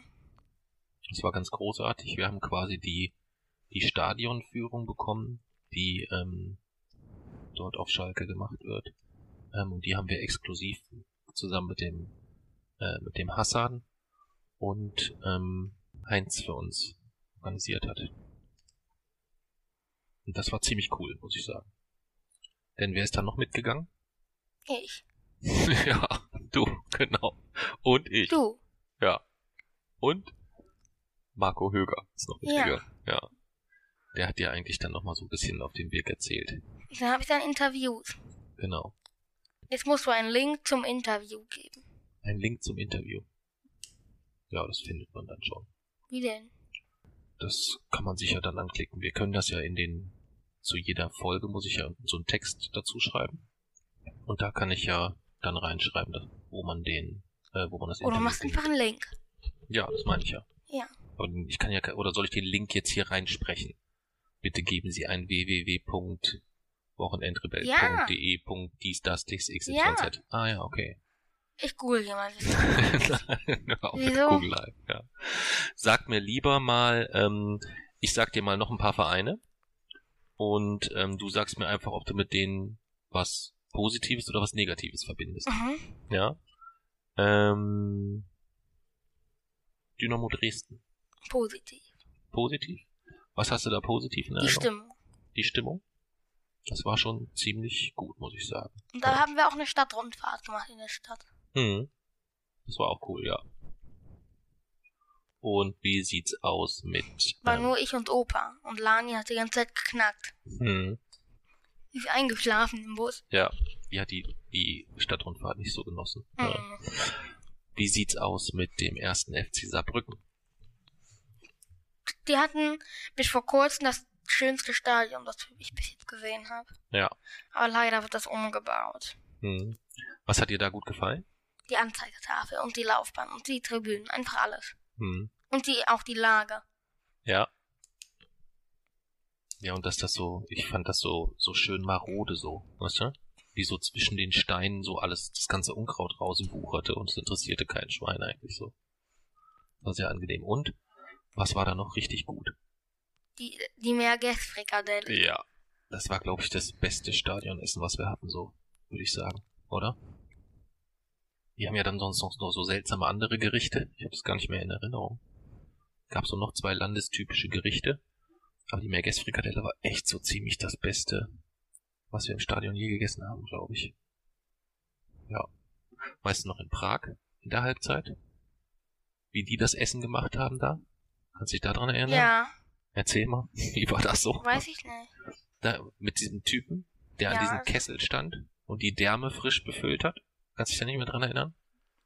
Das war ganz großartig. Wir haben quasi die, die Stadionführung bekommen, die ähm, dort auf Schalke gemacht wird. Ähm, und die haben wir exklusiv zusammen mit dem, äh, mit dem Hassan und ähm, Heinz für uns organisiert hat. Und das war ziemlich cool, muss ich sagen. Denn wer ist da noch mitgegangen? Ich. [laughs] ja, du, genau. Und ich. Du. Ja. Und Marco Höger ist noch Ja. mitgegangen. Ja. Der hat dir eigentlich dann nochmal so ein bisschen auf den Weg erzählt. Dann habe ich dann Interviews. Genau. Jetzt musst du einen Link zum Interview geben. Ein Link zum Interview. Ja, das findet man dann schon. Wie denn? Das kann man sicher dann anklicken. Wir können das ja in den, zu jeder Folge muss ich ja so einen Text dazu schreiben. Und da kann ich ja dann reinschreiben, wo man den, äh, wo man das Oder du Interview machst einfach einen Link. Ja, das meine ich ja. Ja. Aber ich kann ja, oder soll ich den Link jetzt hier reinsprechen? Bitte geben Sie ein www.wochenendrebell.de. dies, das, dies, xyz. Ja. Ah ja, okay. Ich google hier mal. Hör auf [laughs] mit Wieso? Google, ja. Sag mir lieber mal, ähm, ich sag dir mal noch ein paar Vereine und ähm, du sagst mir einfach, ob du mit denen was Positives oder was Negatives verbindest. Mhm. Ja. Ähm, Dynamo Dresden. Positiv. Positiv? Was hast du da positiv in Die Erinnerung? Stimmung. Die Stimmung? Das war schon ziemlich gut, muss ich sagen. Und da Ja. haben wir auch eine Stadtrundfahrt gemacht in der Stadt. Hm. Das war auch cool, ja. Und wie sieht's aus mit... War ähm, nur ich und Opa. Und Lani hat die ganze Zeit geknackt. hm, ist eingeschlafen im Bus. ja, die hat die, die Stadtrundfahrt nicht so genossen. Ja. Mhm. Wie sieht's aus mit dem ersten FC Saarbrücken? Die hatten bis vor kurzem das schönste Stadion, das ich bis jetzt gesehen habe. Ja. Aber leider wird das umgebaut. Hm. Was hat dir da gut gefallen? Die Anzeigetafel und die Laufbahn und die Tribünen, einfach alles. Hm. Und die auch die Lage. Ja. Ja, und dass das so, ich fand das so, so schön marode so, weißt du? Wie so zwischen den Steinen so alles, das ganze Unkraut rauswucherte und es interessierte kein Schwein eigentlich so. War sehr angenehm. Und, was war da noch richtig gut? Die, die Meergästfrikadelle. Ja. Das war, glaube ich, das beste Stadionessen, was wir hatten, so, würde ich sagen, oder? Die haben ja dann sonst noch so seltsame andere Gerichte. Ich habe es gar nicht mehr in Erinnerung. Gab so noch zwei landestypische Gerichte. Aber die Meergästfrikadelle war echt so ziemlich das Beste, was wir im Stadion je gegessen haben, glaube ich. Ja. Weißt du noch in Prag, in der Halbzeit? Wie die das Essen gemacht haben da? Kannst du dich daran erinnern? Ja, Erzähl mal, [laughs] wie war das so? weiß ich nicht. Da, mit diesem Typen, der Ja. an diesem Kessel stand und die Därme frisch befüllt hat. Kannst du dich da nicht mehr dran erinnern?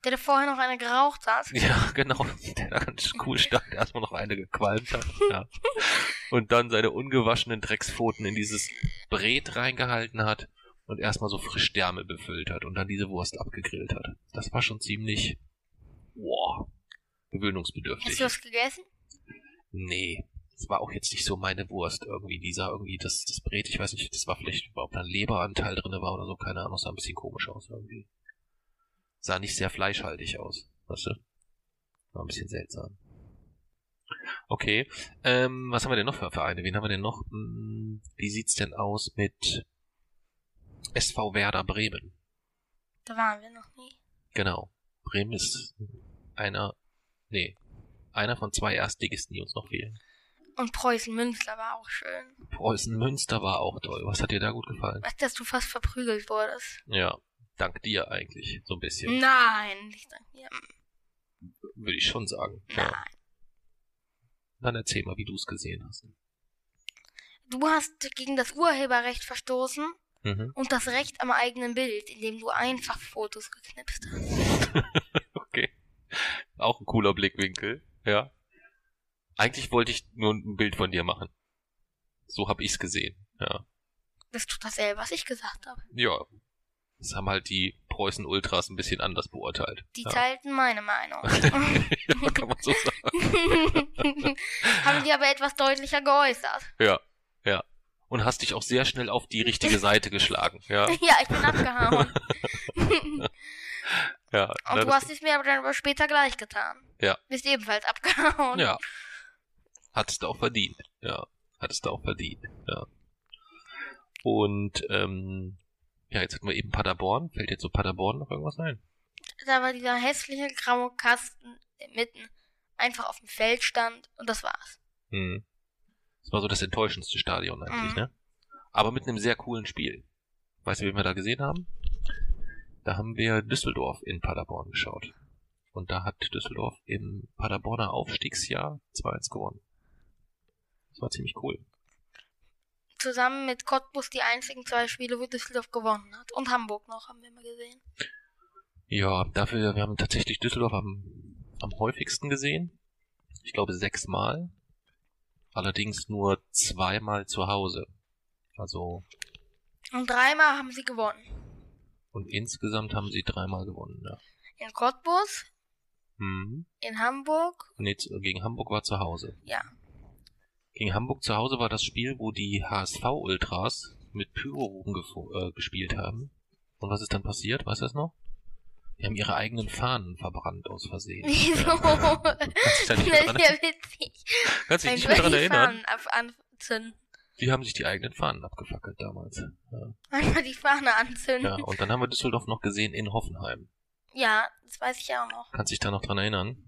Der da vorher noch eine geraucht hat. Ja, [laughs] genau. Der da ganz cool stand, erstmal noch eine gequalmt hat. Ja. [laughs] Und dann seine ungewaschenen Dreckspfoten in dieses Bret reingehalten hat und erstmal so frisch Därme befüllt hat und dann diese Wurst abgegrillt hat. Das war schon ziemlich, wow, gewöhnungsbedürftig. Hast du was gegessen? Nee, das war auch jetzt nicht so meine Wurst irgendwie. Die sah irgendwie, das, das Bret, ich weiß nicht, das war vielleicht, da ein Leberanteil drinne war oder so, keine Ahnung, sah ein bisschen komisch aus irgendwie. Sah nicht sehr fleischhaltig aus, weißt du? War ein bisschen seltsam. Okay, ähm, was haben wir denn noch für Vereine? Wen haben wir denn noch? Hm, wie sieht's denn aus mit SV Werder Bremen? Da waren wir noch nie. Genau. Bremen ist einer, nee, einer von zwei Erstligisten, die uns noch fehlen. Und Preußen Münster war auch schön. Preußen Münster war auch toll. Was hat dir da gut gefallen? Dass du fast verprügelt wurdest? Ja, dank dir eigentlich, so ein bisschen, Nein, nicht dank mir. würde ich schon sagen. Ja. Nein. Dann erzähl mal, wie du es gesehen hast. Du hast gegen das Urheberrecht verstoßen Mhm. und das Recht am eigenen Bild, indem du einfach Fotos geknipst hast. [laughs] Okay. Auch ein cooler Blickwinkel, ja. Eigentlich wollte ich nur ein Bild von dir machen. So hab ich's gesehen, ja. Das tut dasselbe, was ich gesagt habe. Ja. Das haben halt die Preußen Ultras ein bisschen anders beurteilt. Die ja. teilten meine Meinung. [laughs] ja, kann man so [laughs] sagen. Haben die aber etwas deutlicher geäußert. Ja, ja. Und hast dich auch sehr schnell auf die richtige Seite geschlagen, ja. [laughs] Ja, ich bin abgehauen. Ja, Und du hast es mir aber dann aber später gleich getan. Ja. Bist ebenfalls abgehauen. Ja. Hattest du auch verdient. Ja. Hattest du auch verdient. Ja. Und, ähm, ja, jetzt hatten wir eben Paderborn. Fällt jetzt so Paderborn noch irgendwas ein? Da war dieser hässliche graue Kasten mitten einfach auf dem Feld stand und das war's. Hm. Das war so das enttäuschendste Stadion eigentlich, Mhm. ne? Aber mit einem sehr coolen Spiel. Weißt du, wen wir da gesehen haben? Da haben wir Düsseldorf in Paderborn geschaut. Und da hat Düsseldorf im Paderborner Aufstiegsjahr 2-1 gewonnen. Das war ziemlich cool. Zusammen mit Cottbus die einzigen zwei Spiele, wo Düsseldorf gewonnen hat. Und Hamburg noch, haben wir mal gesehen. Ja, dafür, wir haben tatsächlich Düsseldorf am, am häufigsten gesehen. Ich glaube sechsmal. Allerdings nur zweimal zu Hause. Also, Und dreimal haben sie gewonnen. und insgesamt haben sie dreimal gewonnen, ja. In Cottbus, Hm. in Hamburg, Nee, gegen Hamburg war zu Hause. ja. Gegen Hamburg zu Hause war das Spiel, wo die HSV-Ultras mit Pyroruben gefo- äh, gespielt haben. Und was ist dann passiert? Weißt du das noch? Die haben ihre eigenen Fahnen verbrannt aus Versehen. [laughs] Wieso? Ja. das Kannst dich da nicht ist mehr dran, ja witzig. kannst dich nicht mehr dran erinnern? Die haben sich die eigenen Fahnen abgefackelt damals. Ja. Einfach die Fahne anzünden. ja, und dann haben wir Düsseldorf noch gesehen in Hoffenheim. Ja, das weiß ich auch noch. Kannst dich da noch dran erinnern?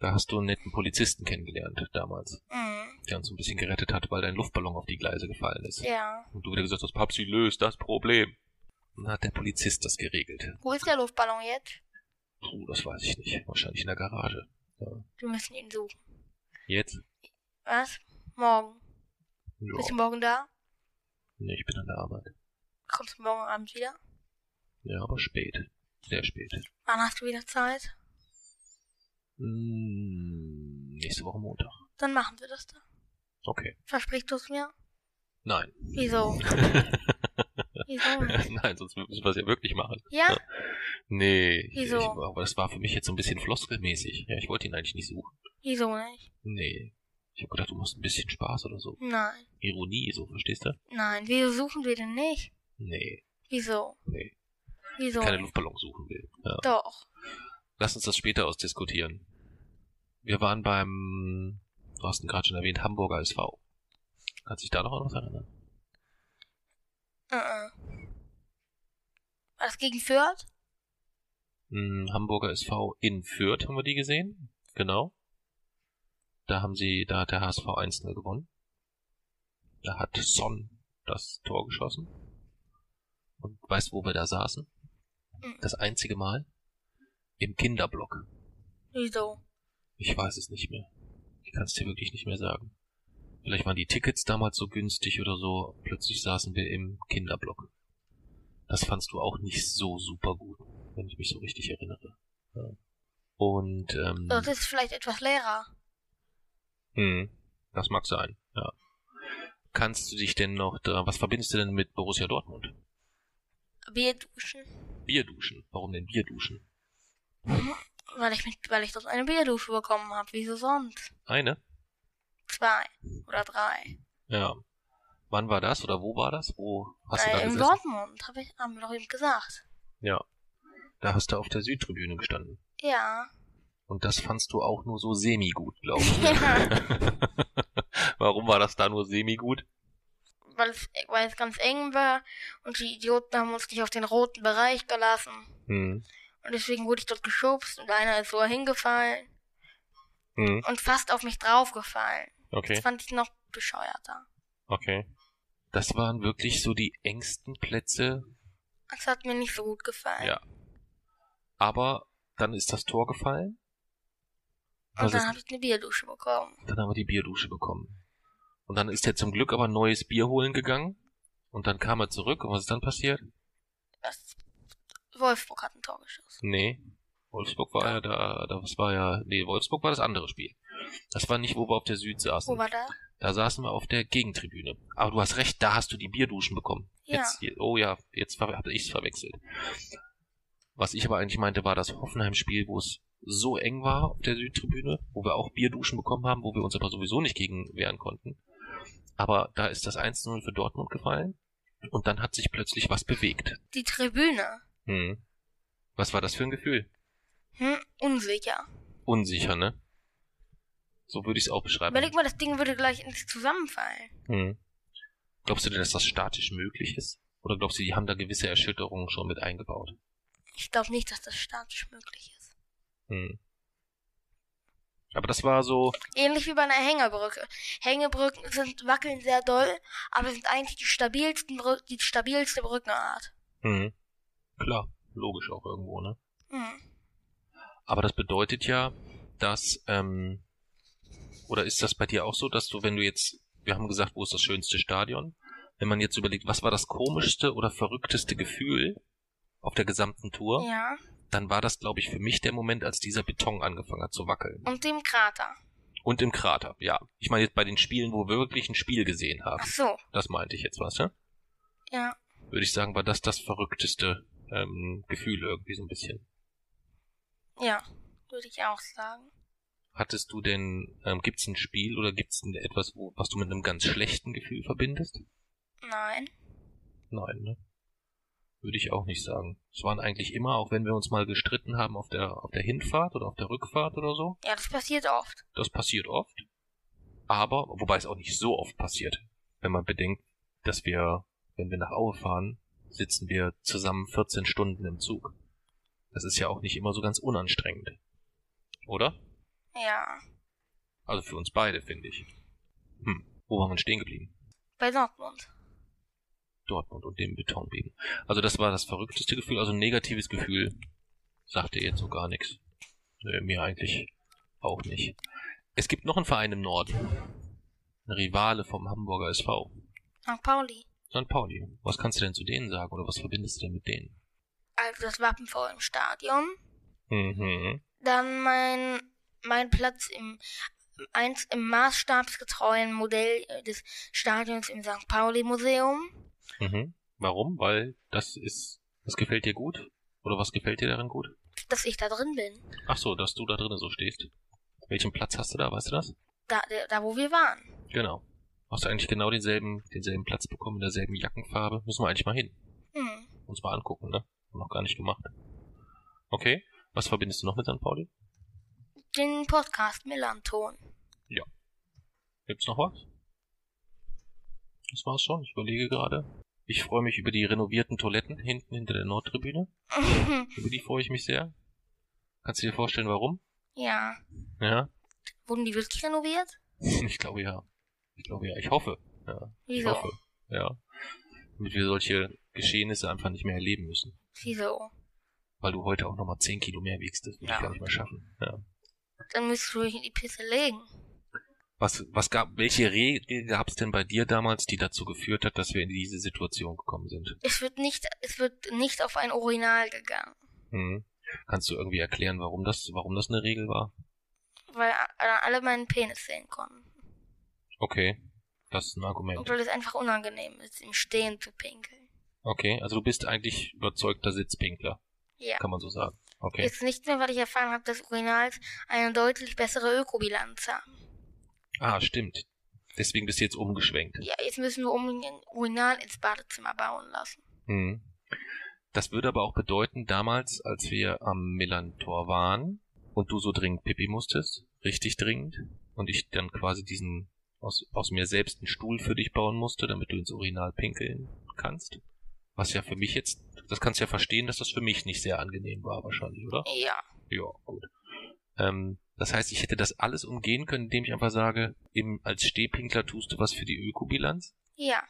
Da hast du einen netten Polizisten kennengelernt damals, Mhm. der uns so ein bisschen gerettet hat, weil dein Luftballon auf die Gleise gefallen ist. Ja. Und du wieder gesagt hast, Papsi, löst das Problem. Und dann hat der Polizist das geregelt. Wo ist der Luftballon jetzt? Puh, das weiß ich nicht. Wahrscheinlich in der Garage. Ja. Wir müssen ihn suchen. Jetzt? Was? Morgen. Ja. Bist du morgen da? Nee, ich bin an der Arbeit. Kommst du morgen Abend wieder? Ja, aber spät. Sehr spät. Wann hast du wieder Zeit? Hm, nächste Woche Montag. Dann machen wir das da. Okay. Versprichst du es mir? Nein. Wieso? [laughs] Wieso nicht? Nein, sonst müssen wir es ja wirklich machen. Ja? Nee. Wieso? Ich, aber das war für mich jetzt so ein bisschen floskelmäßig. Ja, ich wollte ihn eigentlich nicht suchen. Wieso nicht? Nee. Ich habe gedacht, du machst ein bisschen Spaß oder so. Nein. Ironie, so, verstehst du? Nein. Wieso suchen wir denn nicht? Nee, Wieso? nee. Wieso? Keine Luftballon suchen will. Ja. Doch. Lass uns das später ausdiskutieren. Wir waren beim, du hast ihn gerade schon erwähnt, Hamburger SV. Kannst dich da noch an was erinnern? Uh -uh. War das gegen Fürth? Hm, Hamburger SV in Fürth haben wir die gesehen. Genau. Da haben sie, da hat der HSV 1-0 gewonnen. Da hat Son das Tor geschossen. Und weißt, wo wir da saßen? Mhm. Das einzige Mal? Im Kinderblock. Wieso? Ich weiß es nicht mehr. Ich kann es dir wirklich nicht mehr sagen. Vielleicht waren die Tickets damals so günstig oder so. Plötzlich saßen wir im Kinderblock. Das fandst du auch nicht so super gut, wenn ich mich so richtig erinnere. Ja. Und ähm, Das ist vielleicht etwas leerer. hm, das mag sein. Ja. Kannst du dich denn noch da? Was verbindest du denn mit Borussia Dortmund? Bier duschen. Bierduschen. Warum denn Bierduschen? Weil ich, mit, weil ich dort eine Bierdusche bekommen habe. Wieso sonst? Eine? Zwei oder drei. Ja. Wann war das oder wo war das? Wo hast du da äh, in gesessen? Dortmund, hab ich, haben wir doch eben gesagt. Ja. Da hast du auf der Südtribüne gestanden. Ja. Und das fandst du auch nur so semi-gut, glaube [laughs] ich. ja. [laughs] Warum war das da nur semi-gut? weil, es, weil es ganz eng war und die Idioten haben uns nicht auf den roten Bereich gelassen. Hm. Und deswegen wurde ich dort geschubst und einer ist so hingefallen Hm. und fast auf mich draufgefallen. Das Okay, fand ich noch bescheuerter. okay. Das waren wirklich so die engsten Plätze, Das hat mir nicht so gut gefallen. Ja. aber dann ist das Tor gefallen. Und Was dann habe ich eine Bierdusche bekommen. dann haben wir die Bierdusche bekommen. Und dann ist er zum Glück aber ein neues Bier holen gegangen. Und dann kam er zurück. Und was ist dann passiert? Das Wolfsburg hat ein Tor geschossen. Nee. Wolfsburg war ja da, das war ja, nee, Wolfsburg war das andere Spiel. Das war nicht, wo wir auf der Süd saßen. Wo war da? Da saßen wir auf der Gegentribüne. Aber du hast recht, da hast du die Bierduschen bekommen. Ja. Jetzt, oh ja, jetzt habe ich es verwechselt. Was ich aber eigentlich meinte, war das Hoffenheim-Spiel, wo es so eng war auf der Südtribüne, wo wir auch Bierduschen bekommen haben, wo wir uns aber sowieso nicht gegen wehren konnten. Aber da ist das 1-0 für Dortmund gefallen und dann hat sich plötzlich was bewegt. Die Tribüne. Hm. Was war das für ein Gefühl? Hm, unsicher. Unsicher, ne? So würde ich es auch beschreiben. Überleg mal, das Ding würde gleich ins Zusammenfallen. Hm. Glaubst du denn, dass das statisch möglich ist? Oder glaubst du, die haben da gewisse Erschütterungen schon mit eingebaut? Ich glaube nicht, dass das statisch möglich ist. Hm. Aber das war so, Ähnlich wie bei einer Hängebrücke. Hängebrücken sind wackeln sehr doll, aber sind eigentlich die stabilsten Brü die stabilste Brückenart. hm. Klar, logisch auch irgendwo, ne? Hm. Aber das bedeutet ja, dass, ähm, oder ist das bei dir auch so, dass du, wenn du jetzt, wir haben gesagt, wo ist das schönste Stadion? Wenn man jetzt überlegt, was war das komischste oder verrückteste Gefühl auf der gesamten Tour, Ja. dann war das, glaube ich, für mich der Moment, als dieser Beton angefangen hat zu wackeln. Und dem Krater. Und im Krater, ja. Ich meine jetzt bei den Spielen, wo wir wirklich ein Spiel gesehen haben. Ach so. Das meinte ich jetzt was, ne? Ja. Würde ich sagen, war das das verrückteste ähm, Gefühl irgendwie so ein bisschen. Ja. Würde ich auch sagen. Hattest du denn, ähm, gibt's ein Spiel oder gibt's etwas, wo, was du mit einem ganz schlechten Gefühl verbindest? Nein. Nein, ne? Würde ich auch nicht sagen. Es waren eigentlich immer, auch wenn wir uns mal gestritten haben auf der, auf der Hinfahrt oder auf der Rückfahrt oder so. Ja, das passiert oft. Das passiert oft. Aber, wobei es auch nicht so oft passiert. Wenn man bedenkt, dass wir, wenn wir nach Aue fahren, sitzen wir zusammen 14 Stunden im Zug. Das ist ja auch nicht immer so ganz unanstrengend. Oder? Ja. Also für uns beide, finde ich. Hm, wo waren wir stehen geblieben? Bei Dortmund. Dortmund und dem Betonbeben. Also das war das verrückteste Gefühl, also ein negatives Gefühl. Sagte jetzt so gar nichts. Nö, mir eigentlich auch nicht. Es gibt noch einen Verein im Norden. Ein Rivale vom Hamburger SV. St. Pauli. St. Pauli. Was kannst du denn zu denen sagen oder was verbindest du denn mit denen? also das Wappen vor dem Stadion. Mhm. Dann mein, mein Platz im, eins, im maßstabsgetreuen Modell äh, des Stadions im St. Pauli Museum. Mhm. Warum? Weil das ist, das gefällt dir gut? Oder was gefällt dir darin gut? Dass ich da drin bin. Ach so, dass du da drinnen so stehst. Welchen Platz hast du da, weißt du das? Da, da wo wir waren. Genau. Hast du eigentlich genau denselben, denselben Platz bekommen, in derselben Jackenfarbe? Müssen wir eigentlich mal hin. Hm. Uns mal angucken, ne? Haben noch gar nicht gemacht. Okay. Was verbindest du noch mit St. Pauli? Den Podcast Millanton. Gibt's noch was? Das war's schon. Ich überlege gerade. Ich freue mich über die renovierten Toiletten hinten hinter der Nordtribüne. [laughs] Über die freue ich mich sehr. Kannst du dir vorstellen, warum? ja. Ja? Wurden die wirklich renoviert? Ich glaube ja. Ich glaube ja. Ich hoffe. Ja. Ich Wieso? hoffe. Ja. Damit wir solche Geschehnisse einfach nicht mehr erleben müssen. Wieso? Weil du heute auch nochmal 10 Kilo mehr wiegst. Das würde ich Ja. gar nicht mehr schaffen. Ja. Dann müsstest du dich in die Pisse legen. Was, was gab, welche Regel gab es denn bei dir damals, die dazu geführt hat, dass wir in diese Situation gekommen sind? Es wird nicht, es wird nicht auf ein Urinal gegangen. Mhm. Kannst du irgendwie erklären, warum das, warum das eine Regel war? Weil alle meinen Penis sehen konnten. Okay. Das ist ein Argument. weil es einfach unangenehm ist, im Stehen zu pinkeln. Okay, also du bist eigentlich überzeugter Sitzpinkler, Ja. kann man so sagen. Okay. Jetzt nicht mehr, weil ich erfahren habe, dass Urinals eine deutlich bessere Ökobilanz haben. Ah, stimmt. Deswegen bist du jetzt umgeschwenkt. Ja, jetzt müssen wir unbedingt Urinal ins Badezimmer bauen lassen. Mhm. Das würde aber auch bedeuten, damals, als wir am Millantor waren und du so dringend Pipi musstest, richtig dringend, und ich dann quasi diesen aus, aus mir selbst einen Stuhl für dich bauen musste, damit du ins Urinal pinkeln kannst. Was ja für mich jetzt, das kannst du ja verstehen, dass das für mich nicht sehr angenehm war wahrscheinlich, oder? Ja. Ja, gut. Ähm, das heißt, ich hätte das alles umgehen können, indem ich einfach sage, im, als Stehpinkler tust du was für die Ökobilanz? Ja.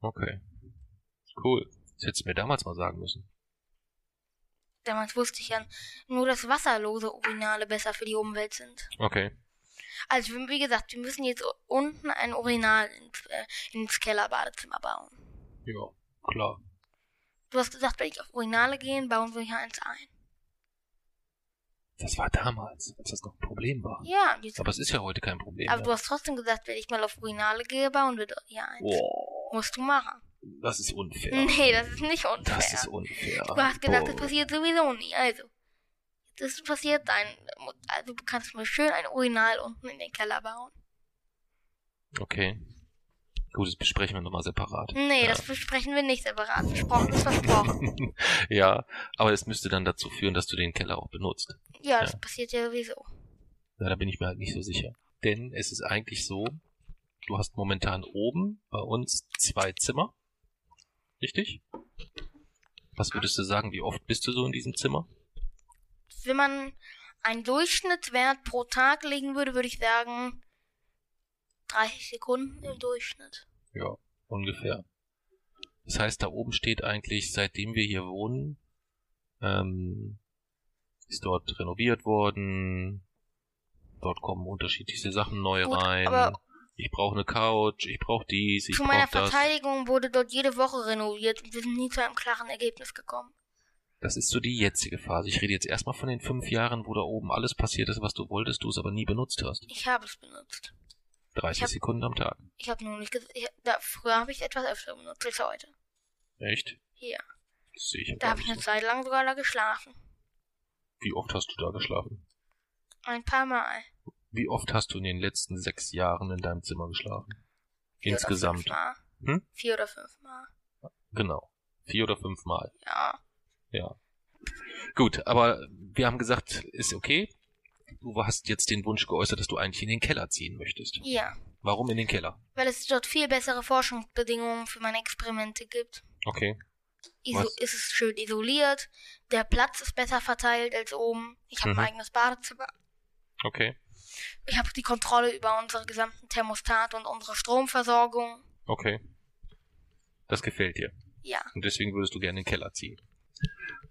Okay. Cool. Das hättest du mir damals mal sagen müssen. Damals wusste ich ja nur, dass wasserlose Urinale besser für die Umwelt sind. Okay. Also, wie gesagt, wir müssen jetzt unten ein Urinal ins, äh, ins Kellerbadezimmer bauen. Ja, klar. Du hast gesagt, wenn ich auf Urinale gehe, bauen wir hier eins ein. Das war damals, als das noch ein Problem war. Ja, Aber es ist ja heute kein Problem aber du mehr. hast trotzdem gesagt, wenn ich mal auf Urinale gehe, bauen wir hier eins. Boah, Musst du machen. das ist unfair. Nee, das ist nicht unfair. Das ist unfair. Du hast gedacht, das Boah. passiert sowieso nie. Also, das passiert dein, also du kannst mir schön ein Urinal unten in den Keller bauen. Okay. Gut, das besprechen wir nochmal separat. Nee, ja. das besprechen wir nicht separat. Versprochen ist [laughs] versprochen. ja, aber es müsste dann dazu führen, dass du den Keller auch benutzt. Ja, das Ja. passiert ja sowieso. Ja, da bin ich mir halt nicht so sicher. Denn es ist eigentlich so, du hast momentan oben bei uns zwei Zimmer. Richtig? Was würdest du sagen, wie oft bist du so in diesem Zimmer? Wenn man einen Durchschnittswert pro Tag legen würde, würde ich sagen 30 Sekunden im Durchschnitt. Ja, ungefähr. Das heißt, da oben steht eigentlich, seitdem wir hier wohnen, ähm, ist dort renoviert worden. Dort kommen unterschiedlichste Sachen neu Gut, rein. ich brauche eine Couch, ich brauche dies, ich Zu meiner brauche das. Verteidigung wurde dort jede Woche renoviert und wir sind nie zu einem klaren Ergebnis gekommen. Das ist so die jetzige Phase. Ich rede jetzt erstmal von den fünf Jahren, wo da oben alles passiert ist, was du wolltest, du es aber nie benutzt hast. Ich habe es benutzt. 30 Ich hab- Sekunden am Tag. Ich habe nur nicht gesagt, ich, da, früher habe ich etwas öfter benutzt als heute. Echt? Hier. Das sehe ich ja Da habe ich eine. Zeit lang sogar da geschlafen. Wie oft hast du da geschlafen? Ein paar Mal. Wie oft hast du in den letzten sechs Jahren in deinem Zimmer geschlafen? Vier Insgesamt. Oder fünf Mal. Hm? Vier oder fünf Mal. Genau. Vier oder fünf Mal. Ja. Ja. Gut, aber wir haben gesagt, ist okay. Du hast jetzt den Wunsch geäußert, dass du eigentlich in den Keller ziehen möchtest. Ja. Warum in den Keller? Weil es dort viel bessere Forschungsbedingungen für meine Experimente gibt. Okay. Iso Was? ist es schön isoliert. Der Platz ist besser verteilt als oben. Ich habe Mhm. ein eigenes Badezimmer. Okay. Ich habe die Kontrolle über unsere gesamten Thermostate und unsere Stromversorgung. Okay. Das gefällt dir. Ja. Und deswegen würdest du gerne in den Keller ziehen.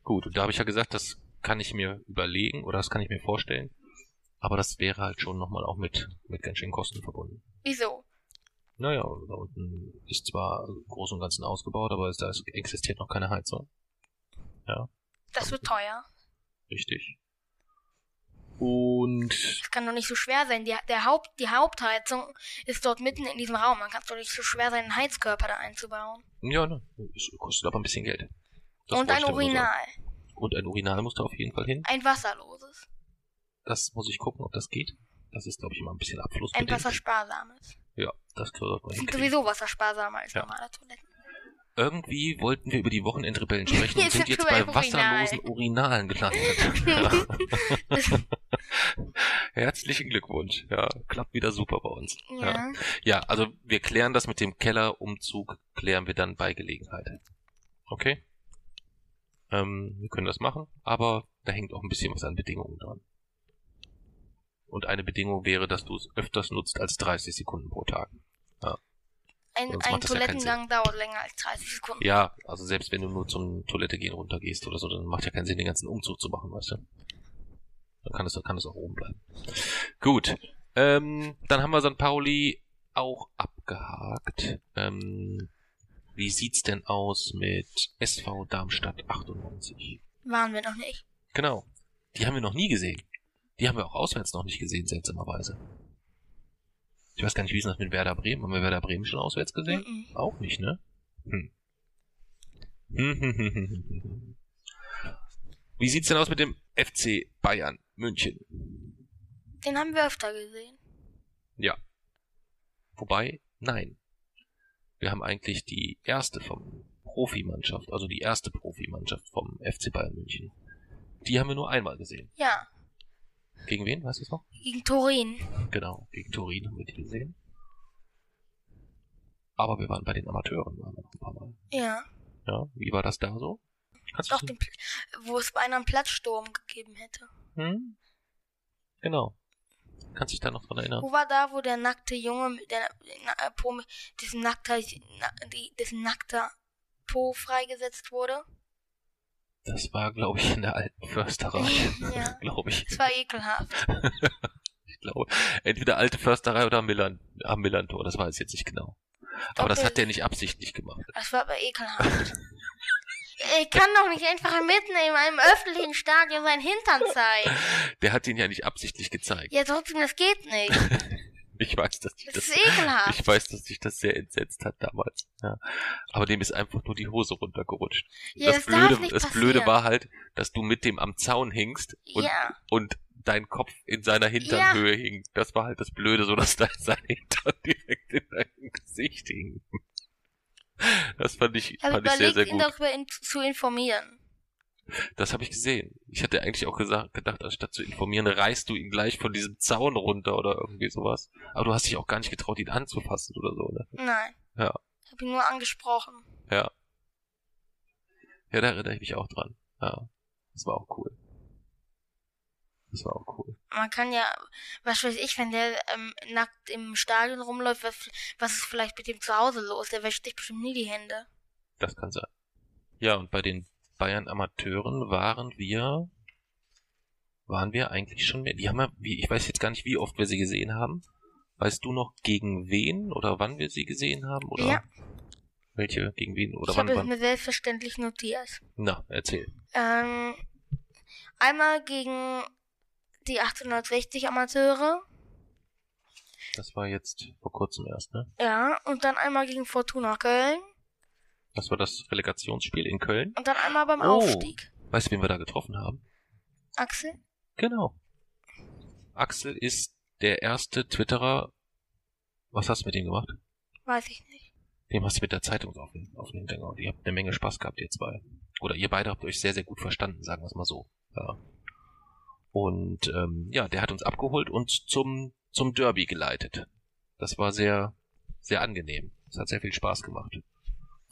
Gut, und da habe ich ja gesagt, das kann ich mir überlegen oder das kann ich mir vorstellen. Aber das wäre halt schon nochmal auch mit, mit ganz schön Kosten verbunden. Wieso? Naja, da unten ist zwar im Großen und Ganzen ausgebaut, aber es, da ist, existiert noch keine Heizung. Ja. Das wird teuer. Richtig. Und Das kann doch nicht so schwer sein. Die, der Haupt, die Hauptheizung ist dort mitten in diesem Raum. Dann kann es doch nicht so schwer sein, einen Heizkörper da einzubauen. ja, ne, es kostet aber ein bisschen Geld. Das Und ein. Urinal. Und ein Urinal muss da auf jeden Fall hin. Ein wasserloses. Das muss ich gucken, ob das geht. Das ist, glaube ich, immer ein bisschen Ein abflussbedingt. wassersparsames. Ja, das sollte man Sind sowieso wassersparsamer als Ja. normale Toiletten. Irgendwie wollten wir über die Wochenendrebellen [laughs] sprechen und sind jetzt bei Urinal. wasserlosen Urinalen gelandet. [laughs] ja. [laughs] Herzlichen Glückwunsch. Ja, klappt wieder super bei uns. Ja. Ja, also wir klären das mit dem Kellerumzug, klären wir dann bei Gelegenheit. Okay? Ähm, wir können das machen, aber da hängt auch ein bisschen was an Bedingungen dran. Und eine Bedingung wäre, dass du es öfters nutzt als 30 Sekunden pro Tag. Ein, Sonst ein macht das ja Toilettengang dauert länger als 30 Sekunden. Ja, also selbst wenn du nur zum Toilette gehen runtergehst oder so, dann macht ja keinen Sinn, den ganzen Umzug zu machen, weißt du? Dann kann es, dann kann es auch oben bleiben. Gut. Ähm, dann haben wir St. Pauli auch abgehakt. Ähm, wie sieht's denn aus mit SV Darmstadt 98? Waren wir noch nicht. Genau. Die haben wir noch nie gesehen. Die haben wir auch auswärts noch nicht gesehen, seltsamerweise. Ich weiß gar nicht, wie ist das mit Werder Bremen? Haben wir Werder Bremen schon auswärts gesehen? Mhm. Auch nicht, ne? Hm. Hm. [laughs] Wie sieht's denn aus mit dem FC Bayern München? Den haben wir öfter gesehen. Ja. Wobei, nein. Wir haben eigentlich die erste vom Profimannschaft, also die erste Profimannschaft vom FC Bayern München. Die haben wir nur einmal gesehen. Ja, Gegen wen, weißt du es noch? gegen Turin. Genau, gegen Turin haben wir die gesehen. Aber wir waren bei den Amateuren, waren wir noch ein paar Mal. Ja. Ja, wie war das da so? Kannst Doch, den, wo es beinahe einen Platzsturm gegeben hätte. hm? Genau. Kannst dich da noch dran erinnern? Wo war da, wo der nackte Junge mit der na, äh, Po, dessen nackter, na, die, dessen nackter Po freigesetzt wurde? Das war, glaube ich, in der alten Försterei. Ja. [laughs] glaube ich. Das war ekelhaft. [laughs] Ich glaube, entweder alte Försterei oder Millan, am Millantor, das weiß ich jetzt nicht genau. Aber das hat der nicht absichtlich gemacht. Das war aber ekelhaft. [laughs] Ich kann doch nicht einfach mitten in einem öffentlichen Stadion seinen Hintern zeigen. [laughs] Der hat ihn ja nicht absichtlich gezeigt. Ja, trotzdem, das geht nicht. [laughs] Ich weiß, dass dich Das das, ekelhaft. ich weiß, dass dich das sehr entsetzt hat damals. Ja. Aber dem ist einfach nur die Hose runtergerutscht. Ja, das das Blöde, das Blöde war halt, dass du mit dem am Zaun hingst und, Ja. und dein Kopf in seiner Hinternhöhe hing. Das war halt das Blöde, so dass [laughs] da sein Hintern direkt in deinem Gesicht hing. Das fand ich, Ich fand ich sehr, sehr ihn gut. darüber in, zu informieren. Das habe ich gesehen. Ich hatte eigentlich auch gesagt, gedacht, anstatt zu informieren, reißt du ihn gleich von diesem Zaun runter oder irgendwie sowas. Aber du hast dich auch gar nicht getraut, ihn anzufassen oder so, ne? Nein. Ja. Ich habe ihn nur angesprochen. Ja. Ja, da erinnere ich mich auch dran. Ja. Das war auch cool. Das war auch cool. Man kann ja, was weiß ich, wenn der ähm, nackt im Stadion rumläuft, was, was ist vielleicht mit dem zu Hause los? Der wäscht sich bestimmt nie die Hände. Das kann sein. Ja, und bei den Bayern Amateuren waren wir, waren wir eigentlich schon mehr. Die haben wir, wie, ich weiß jetzt gar nicht, wie oft wir sie gesehen haben. Weißt du noch, gegen wen oder wann wir sie gesehen haben? Oder Ja. welche, gegen wen oder ich wann? habe es wann? mir selbstverständlich notiert. Na, erzähl. Ähm, einmal gegen die 1860 Amateure. Das war jetzt vor kurzem erst, ne? Ja, und dann einmal gegen Fortuna Köln. Das war das Relegationsspiel in Köln. Und dann einmal beim Oh. Aufstieg. Weißt du, wen wir da getroffen haben? Axel? Genau. Axel ist der erste Twitterer. Was hast du mit ihm gemacht? Weiß ich nicht. Dem hast du mit der Zeitung auf den, auf den. Und ihr habt eine Menge Spaß gehabt, ihr zwei. Oder ihr beide habt euch sehr, sehr gut verstanden, sagen wir es mal so. Ja. Und ähm, ja, der hat uns abgeholt und zum, zum Derby geleitet. Das war sehr, sehr angenehm. Es hat sehr viel Spaß gemacht. Dann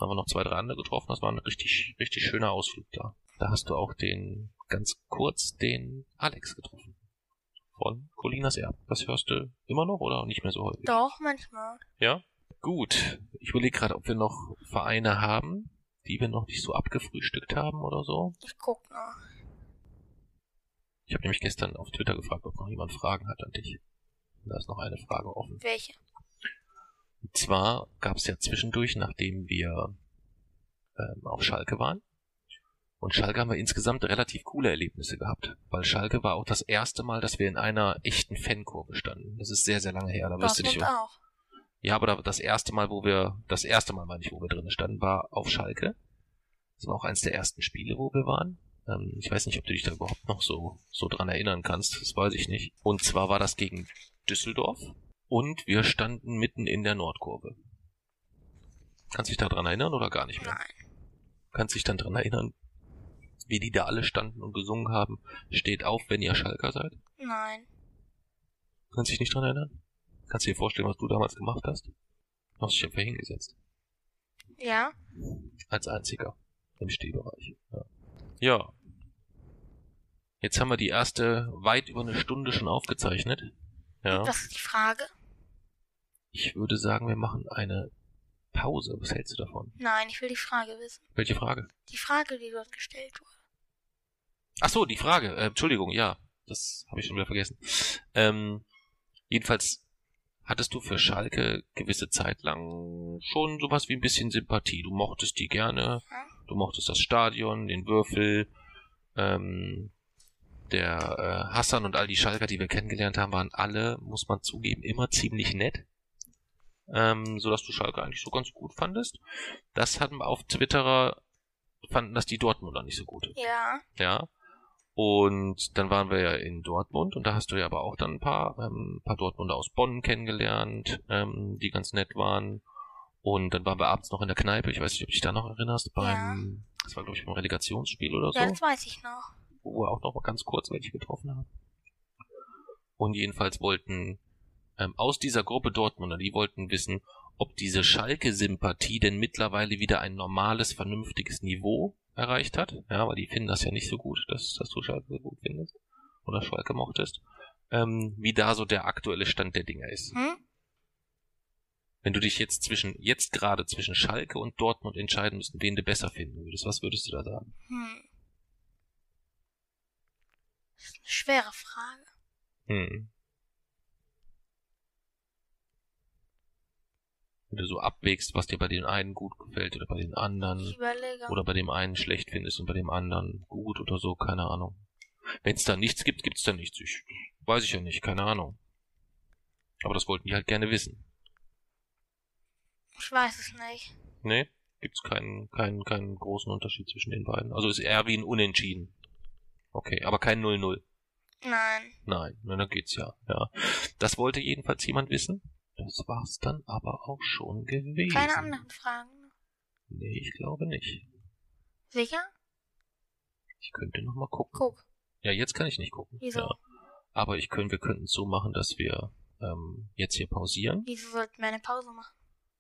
haben wir noch zwei, drei andere getroffen. Das war ein richtig, richtig schöner Ausflug da. Da hast du auch den, ganz kurz, den Alex getroffen. Von Colinas Erb. Das hörst du immer noch oder nicht mehr so häufig? Doch, manchmal. Ja? Gut. Ich überlege gerade, ob wir noch Vereine haben, die wir noch nicht so abgefrühstückt haben oder so. Ich guck noch. Ich habe nämlich gestern auf Twitter gefragt, ob noch jemand Fragen hat an dich. Und Da ist noch eine Frage offen. Welche? Und zwar gab es ja zwischendurch, nachdem wir ähm, auf Schalke waren, Und Schalke haben wir insgesamt relativ coole Erlebnisse gehabt, weil Schalke war auch das erste Mal, dass wir in einer echten Fankurve standen. Das ist sehr, sehr lange her. Da wirst du dich auch. ja, aber da- das erste Mal, wo wir, das erste Mal, meine ich, wo wir drinnen standen, war auf Schalke. Das war auch eins der ersten Spiele, wo wir waren. Ähm, ich weiß nicht, ob du dich da überhaupt noch so, so dran erinnern kannst. Das weiß ich nicht. Und zwar war das gegen Düsseldorf. Und wir standen mitten in der Nordkurve. Kannst dich da dran erinnern oder gar nicht mehr? Nein. Kannst dich dann dran erinnern, wie die da alle standen und gesungen haben, steht auf, wenn ihr Schalker seid? Nein. Kannst dich nicht dran erinnern? Kannst du dir vorstellen, was du damals gemacht hast? Du hast dich einfach hingesetzt. Ja? Als einziger im Stehbereich. Ja. Ja. Jetzt haben wir die erste weit über eine Stunde schon aufgezeichnet. Ja. Das ist die Frage. Ich würde sagen, wir machen eine Pause. Was hältst du davon? Nein, ich will die Frage wissen. Welche Frage? Die Frage, die dort gestellt wurde. Ach so, die Frage. Äh, Entschuldigung, ja. Das habe ich schon wieder vergessen. Ähm, jedenfalls hattest du für Schalke gewisse Zeit lang schon sowas wie ein bisschen Sympathie. Du mochtest die gerne. Ja? Du mochtest das Stadion, den Würfel. Ähm, der äh, Hassan und all die Schalker, die wir kennengelernt haben, waren alle, muss man zugeben, immer ziemlich nett. Ähm, so dass du Schalke eigentlich so ganz gut fandest. Das hatten wir auf Twitterer, fanden das die Dortmunder nicht so gut. Ja. Ja. Und dann waren wir ja in Dortmund und da hast du ja aber auch dann ein paar, ähm, paar Dortmunder aus Bonn kennengelernt, ähm, die ganz nett waren. Und dann waren wir abends noch in der Kneipe, ich weiß nicht, ob du dich da noch erinnerst, beim, das war glaube ich beim Relegationsspiel oder so, Ja, das weiß ich noch. wo wir auch noch mal ganz kurz welche getroffen haben. Und jedenfalls wollten ähm, aus dieser Gruppe Dortmunder, die wollten wissen, ob diese Schalke-Sympathie denn mittlerweile wieder ein normales, vernünftiges Niveau erreicht hat. Ja, weil die finden das ja nicht so gut, dass, dass du Schalke so gut findest oder Schalke mochtest. Ähm, wie da so der aktuelle Stand der Dinge ist. Hm? Wenn du dich jetzt zwischen, jetzt gerade zwischen Schalke und Dortmund entscheiden müssten, wen du besser finden würdest, was würdest du da sagen? Hm. Das ist eine schwere Frage. Hm. Wenn du so abwägst, was dir bei den einen gut gefällt oder bei den Ich anderen überlege. oder bei dem einen schlecht findest und bei dem anderen gut oder so, keine Ahnung. Wenn es da nichts gibt, gibt's da nichts. Ich weiß ich ja nicht, keine Ahnung. Aber das wollten die halt gerne wissen. Ich weiß es nicht. Nee? Gibt's keinen, keinen, keinen großen Unterschied zwischen den beiden. Also ist eher wie ein Unentschieden. Okay, aber kein 0-0. Nein. Nein, na, dann geht's ja, ja. Das wollte jedenfalls jemand wissen. Das war's dann aber auch schon gewesen. Keine anderen Fragen. Nee, ich glaube nicht. Sicher? Ich könnte noch mal gucken. Guck. Ja, jetzt kann ich nicht gucken. Wieso? Ja. Aber ich könnte, wir könnten es so machen, dass wir ähm, jetzt hier pausieren, Wieso sollten wir eine Pause machen?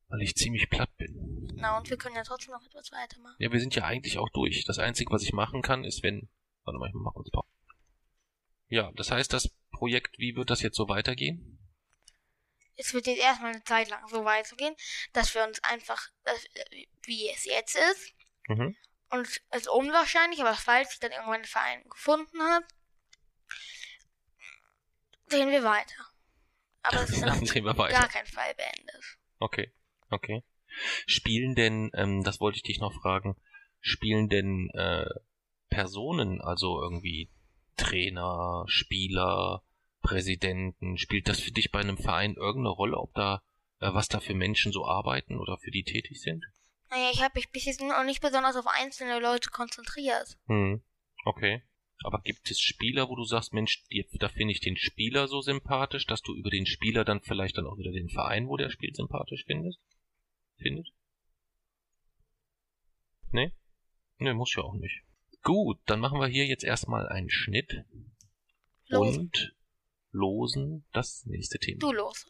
Weil ich ziemlich platt bin. Na, und wir können ja trotzdem noch etwas weitermachen. Ja, wir sind ja eigentlich auch durch. Das Einzige, was ich machen kann, ist, wenn... Warte mal, ich mach kurz Pause. Ja, das heißt, das Projekt, wie wird das jetzt so weitergehen? Es wird jetzt erstmal eine Zeit lang so weitergehen, dass wir uns einfach, dass, wie es jetzt ist, Mhm. und es ist unwahrscheinlich, aber falls sich dann irgendwann ein Verein gefunden hat, sehen wir weiter. Aber [laughs] es ist dann auf gar keinen Fall beendet. Okay, okay. Spielen denn, ähm, das wollte ich dich noch fragen, spielen denn äh, Personen, also irgendwie Trainer, Spieler, Präsidenten, spielt das für dich bei einem Verein irgendeine Rolle, ob da, äh, was da für Menschen so arbeiten oder für die tätig sind? Naja, ich habe mich bis jetzt noch nicht besonders auf einzelne Leute konzentriert. Hm, okay. Aber gibt es Spieler, wo du sagst, Mensch, da finde ich den Spieler so sympathisch, dass du über den Spieler dann vielleicht dann auch wieder den Verein, wo der spielt, sympathisch findest? Findet? Nee? Nee, muss ja auch nicht. Gut, dann machen wir hier jetzt erstmal einen Schnitt Los, und losen das nächste Thema. du los.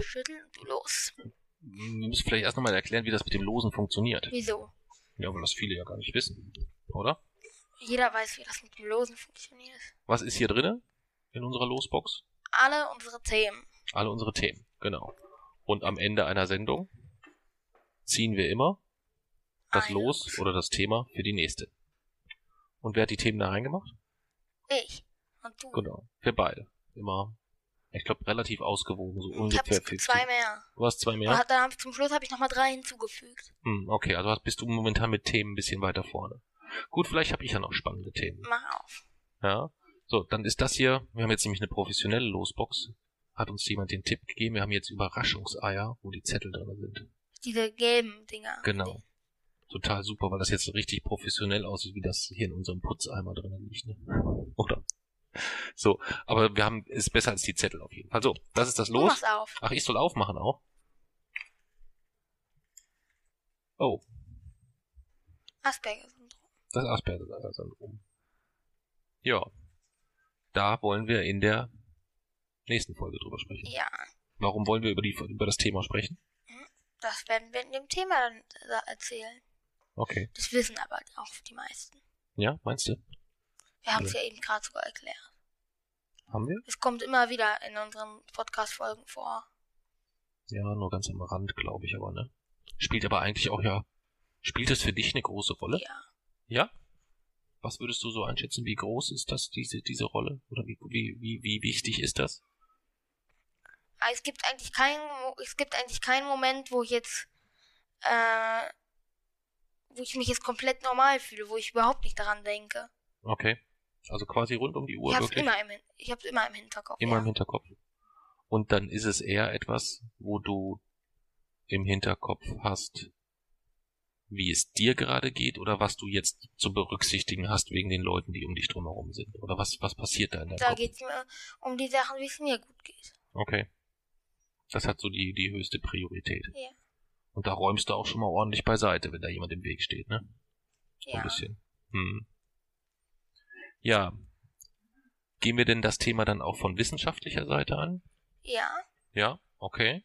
Schütteln, du los. Wir müssen vielleicht erst nochmal erklären, wie das mit dem Losen funktioniert. Wieso? Ja, weil das viele ja gar nicht wissen. Oder? Jeder weiß, wie das mit dem Losen funktioniert. Was ist hier drinne in unserer Losbox? Alle unsere Themen. alle unsere Themen, genau. Und am Ende einer Sendung ziehen wir immer das Eine. Los oder das Thema für die nächste. Und wer hat die Themen da reingemacht? Ich. Und du. Genau, wir beide. Immer, ich glaube, relativ ausgewogen, so Ich ungefähr habe 50. zwei mehr. Du hast zwei Und mehr? hab- dann hab, zum Schluss habe ich nochmal drei hinzugefügt. Hm, okay, also bist du momentan mit Themen ein bisschen weiter vorne. Gut, vielleicht habe ich ja noch spannende Themen. Mach auf. Ja. So, dann ist das hier, wir haben jetzt nämlich eine professionelle Losbox. Hat uns jemand den Tipp gegeben, wir haben jetzt Überraschungseier, wo die Zettel drin sind. Diese gelben Dinger. Genau. Total super, weil das jetzt richtig professionell aussieht, wie das hier in unserem Putzeimer drin liegt. Ne? Oder? So, aber wir haben, ist besser als die Zettel auf jeden Fall. So, das ist das Du Los. machst auf. Ach, ich soll aufmachen auch. Oh, Asperger-Syndrom. das Asperger-Syndrom. Ja. Da wollen wir in der nächsten Folge drüber sprechen. Ja, Warum wollen wir über, die, über das Thema sprechen? das werden wir in dem Thema dann äh, erzählen. Okay. Das wissen aber auch die meisten. Ja, meinst du? Wir haben es ja eben gerade sogar erklärt. Haben wir? Es kommt immer wieder in unseren Podcast-Folgen vor. Ja, nur ganz am Rand, glaube ich aber, ne? Spielt aber eigentlich auch ja. Spielt es für dich eine große Rolle? Ja. Ja? Was würdest du so einschätzen? Wie groß ist das, diese, diese Rolle? Oder wie, wie, wie, wie wichtig ist das? Aber es gibt eigentlich keinen, es gibt eigentlich keinen Moment, wo ich jetzt, äh, wo ich mich jetzt komplett normal fühle, wo ich überhaupt nicht daran denke. Okay. Also quasi rund um die Uhr ich hab's wirklich? immer im, ich hab's immer im Hinterkopf. Immer ja. im Hinterkopf. Und dann ist es eher etwas, wo du im Hinterkopf hast, wie es dir gerade geht oder was du jetzt zu berücksichtigen hast wegen den Leuten, die um dich drumherum sind. Oder was, was passiert da in deinem Da Kopf? geht's mir um die Sachen, wie es mir gut geht. Okay. Das hat so die, die höchste Priorität. Ja. Und da räumst du auch schon mal ordentlich beiseite, wenn da jemand im Weg steht, ne? So Ja. Ein bisschen. Hm. Ja. Gehen wir denn das Thema dann auch von wissenschaftlicher Seite an? Ja. Ja, okay.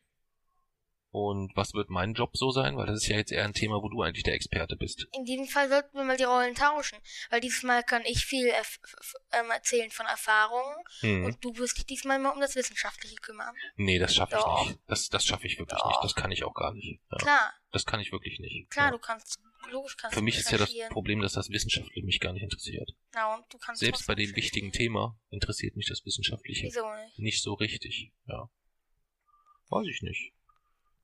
Und was wird mein Job so sein? Weil das ist ja jetzt eher ein Thema, wo du eigentlich der Experte bist. In diesem Fall sollten wir mal die Rollen tauschen, weil dieses Mal kann ich viel ähm, erzählen von Erfahrungen Hm. und du wirst dich diesmal mal um das Wissenschaftliche kümmern. Nee, das schaffe ich nicht. Das, das schaffe ich wirklich Doch. nicht. Das kann ich auch gar nicht. Ja, Klar, das kann ich wirklich nicht. klar, ja. du kannst, logisch kannst Für mich ist ja das. Problem, dass das Wissenschaftliche mich gar nicht interessiert. Na, und du kannst Selbst bei dem wichtigen. Thema interessiert mich das Wissenschaftliche Wieso nicht? nicht so richtig. Ja. Weiß ich nicht.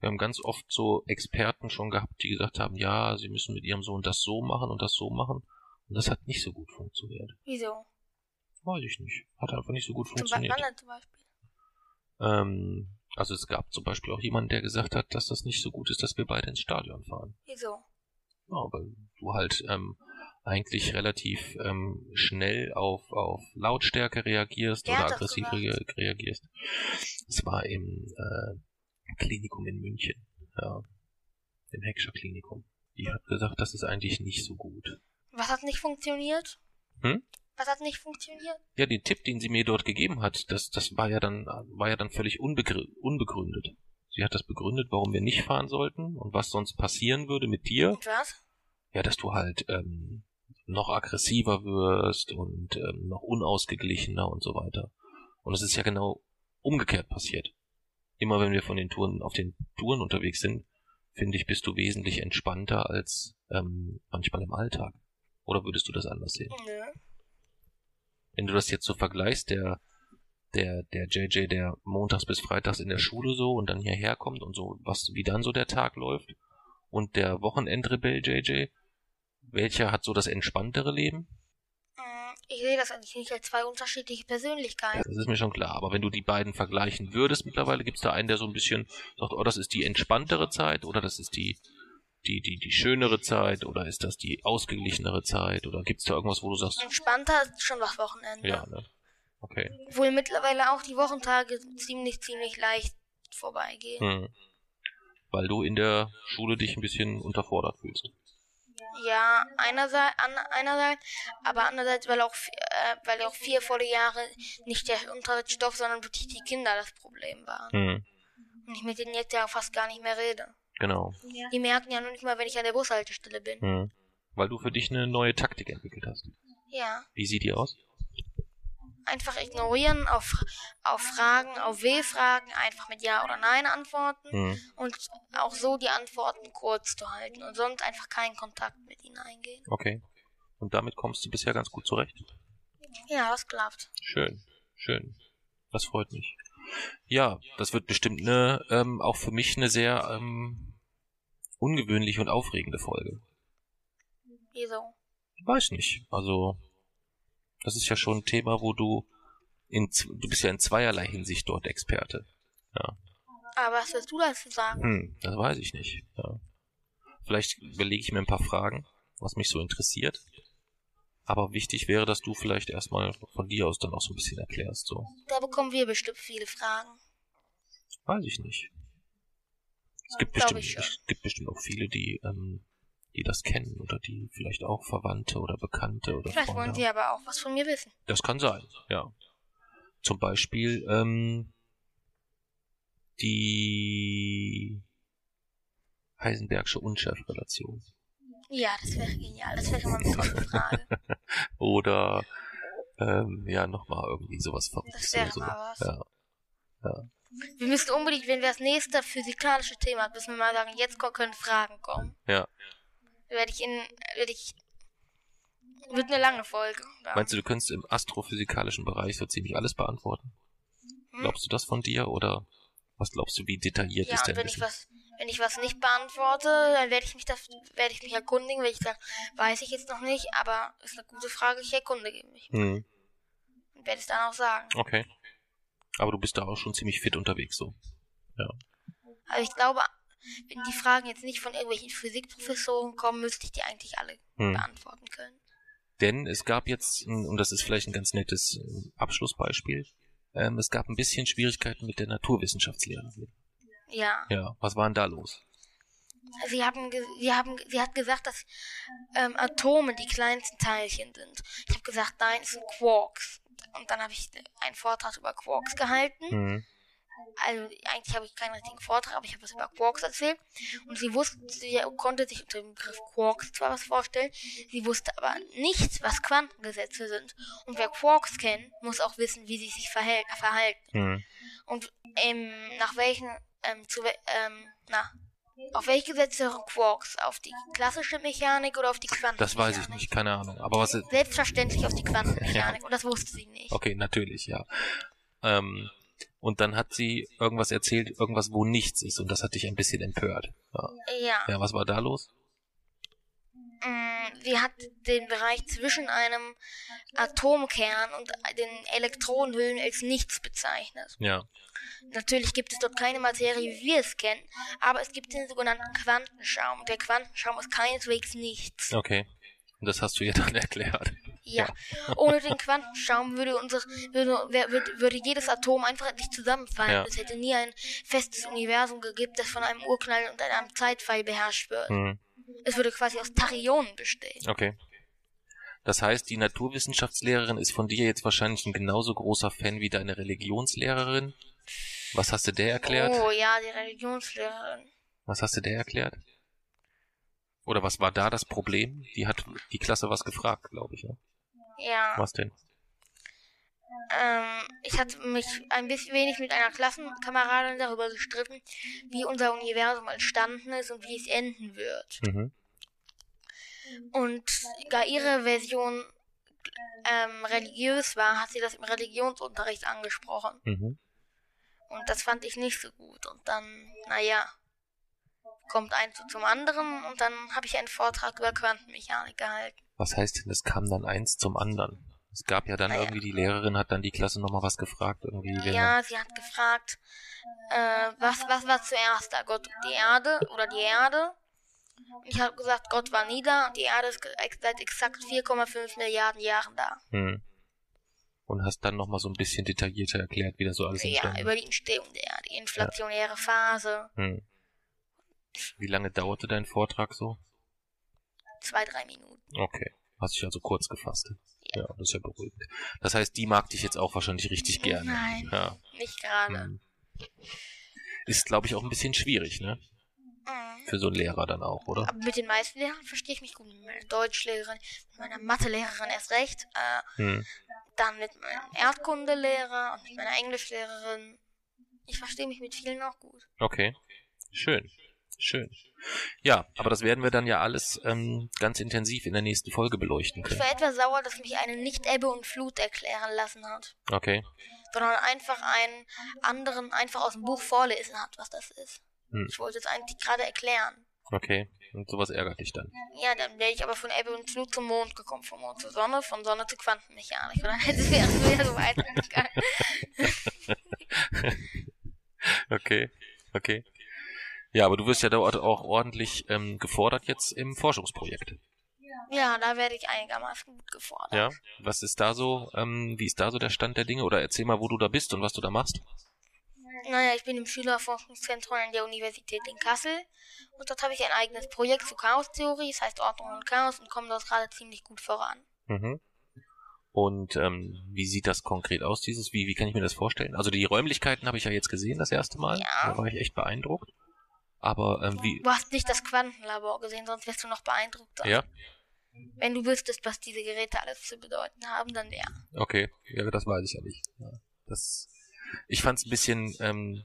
Wir haben ganz oft so Experten schon gehabt, die gesagt haben, ja, sie müssen mit ihrem Sohn das so machen und das so machen. Und das hat nicht so gut funktioniert. Wieso? Weiß ich nicht. Hat einfach nicht so gut funktioniert. zum Beispiel? Ähm, also es gab zum Beispiel auch jemanden, der gesagt hat, dass das nicht so gut ist, dass wir beide ins Stadion fahren. Wieso? Ja, weil du halt ähm, eigentlich relativ ähm, schnell auf, auf Lautstärke reagierst Wer oder aggressiv rea- reagierst. Es war im äh, Klinikum in München, ja, im Heckscher Klinikum. Die hat gesagt, das ist eigentlich nicht so gut. Was hat nicht funktioniert? Hm? Was hat nicht funktioniert? Ja, den Tipp, den sie mir dort gegeben hat, das, das war ja dann, war ja dann völlig unbegr unbegründet. Sie hat das begründet, warum wir nicht fahren sollten und was sonst passieren würde mit dir. Und was? Ja, dass du halt ähm, noch aggressiver wirst und ähm, noch unausgeglichener und so weiter. Und es ist ja genau umgekehrt passiert. Immer wenn wir von den Touren auf den Touren unterwegs sind, finde ich, bist du wesentlich entspannter als ähm, manchmal im Alltag. Oder würdest du das anders sehen? Nö. wenn du das jetzt so vergleichst, der, der, der JJ, der montags bis freitags in der Schule so und dann hierher kommt und so, was, wie dann so der Tag läuft, und der Wochenendrebell JJ, welcher hat so das entspanntere Leben? Ich sehe das eigentlich nicht als zwei unterschiedliche Persönlichkeiten. Das ist mir schon klar, aber wenn du die beiden vergleichen würdest, mittlerweile gibt's da einen, der so ein bisschen sagt, oh, das ist die entspanntere Zeit oder das ist die, die, die, die schönere Zeit oder ist das die ausgeglichenere Zeit oder gibt's da irgendwas, wo du sagst, Entspannter ist schon das Wochenende. ja, ne? Okay. Obwohl mittlerweile auch die Wochentage ziemlich, ziemlich leicht vorbeigehen. Hm. Weil du in der Schule dich ein bisschen unterfordert fühlst. Ja, einerseits, an, einerseits, aber andererseits, weil auch, äh, weil auch vier volle Jahre nicht der Unterrichtsstoff, sondern wirklich die Kinder das Problem waren. Hm. Und ich mit denen jetzt ja fast gar nicht mehr rede. Genau. Die merken ja noch nicht mal, wenn ich an der Bushaltestelle bin. Hm. Weil du für dich eine neue Taktik entwickelt hast. Ja, Wie sieht die aus? Einfach ignorieren, auf, auf Fragen, auf W-Fragen, einfach mit Ja oder Nein antworten Hm. und auch so die Antworten kurz zu halten und sonst einfach keinen Kontakt mit ihnen eingehen. Okay. Und damit kommst du bisher ganz gut zurecht. Ja, das klappt. Schön. Schön. Das freut mich. Ja, das wird bestimmt eine, ähm, auch für mich eine sehr ähm, ungewöhnliche und aufregende Folge. Wieso? Weiß nicht. Also, das ist ja schon ein Thema, wo du in, du bist ja in zweierlei Hinsicht dort Experte. Ja. Aber was willst du dazu sagen? Hm, das weiß ich nicht. Ja. Vielleicht überlege ich mir ein paar Fragen, was mich so interessiert. Aber wichtig wäre, dass du vielleicht erstmal von dir aus dann auch so ein bisschen erklärst. So, Da bekommen wir bestimmt viele Fragen. weiß ich nicht. Es gibt bestimmt, es gibt bestimmt auch viele, die, ähm, die das kennen oder die vielleicht auch Verwandte oder Bekannte oder Vielleicht Freunde wollen haben. sie aber auch was von mir wissen. Das kann sein, ja. Zum Beispiel ähm, die Heisenbergsche Unschärferelation. Ja, das wäre genial. Das wäre mal eine tolle [laughs] Frage. Oder ähm, ja, nochmal irgendwie sowas Verrücktes Das wäre so. mal was. Ja. Wir müssten unbedingt, wenn wir das nächste physikalische Thema haben, müssen wir mal sagen, jetzt können Fragen kommen. Ja. Werde ich in, werde ich, wird eine lange Folge. Ja. Meinst du, du könntest im astrophysikalischen Bereich so ziemlich alles beantworten? Hm? Glaubst du das von dir oder was glaubst du, wie detailliert Ja, ist und dein wenn ich was, wenn ich was nicht beantworte, dann werde ich mich das, werde ich mich erkundigen, weil ich sage, weiß ich jetzt noch nicht, aber ist eine gute Frage, ich erkundige mich. Hm, Und werde es dann auch sagen. okay. Aber du bist da auch schon ziemlich fit unterwegs so. Also ich glaube, wenn die Fragen jetzt nicht von irgendwelchen Physikprofessoren kommen, müsste ich die eigentlich alle Hm. beantworten können. Denn es gab jetzt, und das ist vielleicht ein ganz nettes äh, Abschlussbeispiel, ähm, es gab ein bisschen Schwierigkeiten mit der Naturwissenschaftslehrerin. Ja. Ja, was war denn da los? Sie haben, sie haben, sie hat gesagt, dass ähm, Atome die kleinsten Teilchen sind. Ich habe gesagt, nein, es sind Quarks. Und dann habe ich einen Vortrag über Quarks gehalten. Hm. Also eigentlich habe ich keinen richtigen Vortrag, aber ich habe was über Quarks erzählt. Und sie wusste, sie konnte sich unter dem Begriff Quarks zwar was vorstellen, sie wusste aber nicht, was Quantengesetze sind. Und wer Quarks kennt, muss auch wissen, wie sie sich verhält, verhalten. Hm. Und ähm, nach welchen, ähm, zu, ähm, na, auf welche Gesetze hören Quarks? Auf die klassische Mechanik oder auf die Quantenmechanik? Das weiß ich nicht, keine Ahnung. Aber was Selbstverständlich auf die Quantenmechanik. [laughs] Und das wusste sie nicht. Okay, natürlich, ja. Ähm, und dann hat sie irgendwas erzählt, irgendwas, wo nichts ist. Und das hat dich ein bisschen empört. Ja, Ja. ja was war da los? Mm, Sie hat den Bereich zwischen einem Atomkern und den Elektronenhüllen als nichts bezeichnet. Ja. Natürlich gibt es dort keine Materie, wie wir es kennen, aber es gibt den sogenannten Quantenschaum. Der Quantenschaum ist keineswegs nichts. Okay. Und das hast du ihr [laughs] dann erklärt. Ja. [laughs] Ohne den Quantenschaum würde unser, würde, würde, würde jedes Atom einfach nicht zusammenfallen. Ja. Es hätte nie ein festes Universum gegeben, das von einem Urknall und einem Zeitfall beherrscht wird. Hm. Es würde quasi aus Tachyonen bestehen. Okay. Das heißt, die Naturwissenschaftslehrerin ist von dir jetzt wahrscheinlich ein genauso großer Fan wie deine Religionslehrerin. Was hast du der erklärt? Oh ja, die Religionslehrerin. Was hast du der erklärt? Oder was war da das Problem? Die hat die Klasse was gefragt, glaube ich. Ne? Ja. Was denn? Ähm, ich hatte mich ein bisschen wenig mit einer Klassenkameradin darüber gestritten, wie unser Universum entstanden ist und wie es enden wird. Mhm. Und da ihre Version ähm, religiös war, hat sie das im Religionsunterricht angesprochen. Mhm. Und das fand ich nicht so gut. Und dann, naja, kommt eins zum anderen und dann habe ich einen Vortrag über Quantenmechanik gehalten. Was heißt denn, es kam dann eins zum anderen? Es gab ja dann Ah, ja. irgendwie, die Lehrerin hat dann die Klasse nochmal was gefragt, irgendwie. Ja, sie hat gefragt, äh, was, was war zuerst da, Gott und die Erde oder die Erde? Ich habe gesagt, Gott war nie da und die Erde ist seit exakt 4,5 Milliarden Jahren da. Hm. Und hast dann nochmal so ein bisschen detaillierter erklärt, wie das so alles Ja, entstanden über die Entstehung der Erde, die inflationäre Phase, hm. Wie lange dauerte dein Vortrag so? Zwei, drei Minuten. Okay. Hast dich also kurz gefasst. Ja, das ist ja beruhigend. Das heißt, die mag dich jetzt auch wahrscheinlich richtig gerne. Nein, Ja. nicht gerade. Hm. Ist, glaube ich, auch ein bisschen schwierig, ne? Mhm. Für so einen Lehrer dann auch, oder? Aber mit den meisten Lehrern verstehe ich mich gut. Mit meiner Deutschlehrerin, mit meiner Mathelehrerin erst recht. Äh, Hm. dann mit meinem Erdkundelehrer und mit meiner Englischlehrerin. Ich verstehe mich mit vielen auch gut. Okay. Schön. Schön. Ja, aber das werden wir dann ja alles ähm, ganz intensiv in der nächsten Folge beleuchten Ich können. war etwas sauer, dass mich eine nicht Ebbe und Flut erklären lassen hat, Okay. sondern einfach einen anderen einfach aus dem Buch vorlesen hat, was das ist. Hm. Ich wollte es eigentlich gerade erklären. Okay. Und sowas ärgert dich dann. Ja, dann wäre ich aber von Ebbe und Flut zum Mond gekommen, vom Mond zur Sonne, von Sonne zu Quantenmechanik. Und dann hätte es wäre wieder so weitergegangen. [laughs] [laughs] okay, okay. Ja, aber du wirst ja dort auch ordentlich ähm, gefordert jetzt im Forschungsprojekt. Ja, da werde ich einigermaßen gut gefordert. Ja, was ist da so, ähm, wie ist da so der Stand der Dinge? Oder erzähl mal, wo du da bist und was du da machst. Naja, ich bin im Schülerforschungszentrum an der Universität in Kassel und dort habe ich ein eigenes Projekt zu Chaostheorie, das heißt Ordnung und Chaos und komme dort gerade ziemlich gut voran. Mhm. Und ähm, wie sieht das konkret aus, dieses, wie, wie kann ich mir das vorstellen? Also die Räumlichkeiten habe ich ja jetzt gesehen, das erste Mal. Ja. Da war ich echt beeindruckt. Aber ähm, wie. Du hast nicht das Quantenlabor gesehen, sonst wärst du noch beeindruckter. Ja, Wenn du wüsstest, was diese Geräte alles zu bedeuten haben, dann ja. okay. Ja, das weiß ich ja nicht. Ja, das. Ich fand's ein bisschen, ähm,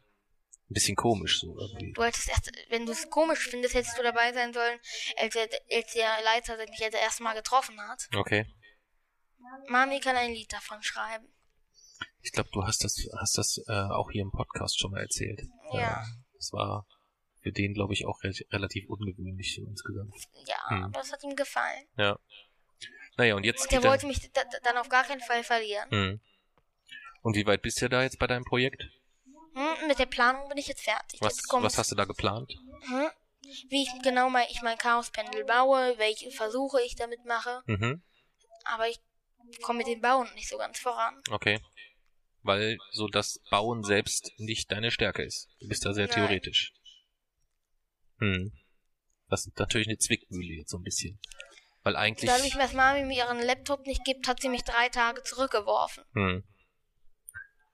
ein bisschen komisch so irgendwie. Du hättest erst, wenn du es komisch findest, hättest du dabei sein sollen, als der, als der Leiter mich jetzt erst mal getroffen hat. Okay. Mami kann ein Lied davon schreiben. Ich glaube, du hast das, hast das äh, auch hier im Podcast schon mal erzählt. Ja. Äh, das war für den, glaube ich, auch re relativ ungewöhnlich so insgesamt. Ja, Hm. aber das hat ihm gefallen. Ja. Naja, und jetzt Und er geht er- wollte mich da, da- dann auf gar keinen Fall verlieren. Hm. Und wie weit bist du da jetzt bei deinem Projekt? Hm, mit der Planung bin ich jetzt fertig. Was, jetzt was hast du da geplant? hm, wie ich genau mein, ich mein Chaospendel baue, welche Versuche ich damit mache. Mhm. Aber ich komme mit dem Bauen nicht so ganz voran. Okay. Weil so das Bauen selbst nicht deine Stärke ist. Du bist da sehr Nein. theoretisch. Hm. Das ist natürlich eine Zwickmühle jetzt so ein bisschen. Weil eigentlich. Dadurch, dass Mami mir ihren Laptop nicht gibt, hat sie mich drei Tage zurückgeworfen. Hm.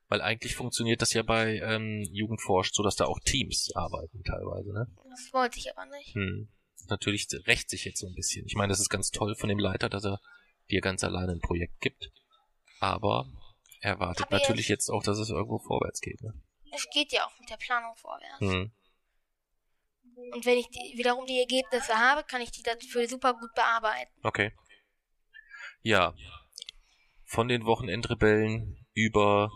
Weil eigentlich funktioniert das ja bei ähm, Jugendforscht so, dass da auch Teams arbeiten teilweise, ne? Das wollte ich aber nicht. Hm. Natürlich rächt sich jetzt so ein bisschen. Ich meine, das ist ganz toll von dem Leiter, dass er dir ganz alleine ein Projekt gibt. Aber er erwartet natürlich jetzt auch, dass es irgendwo vorwärts geht. Ne? Es geht ja auch mit der Planung vorwärts. Hm. Und wenn ich die, wiederum die Ergebnisse habe, kann ich die dafür super gut bearbeiten. Okay. Ja. Von den Wochenendrebellen über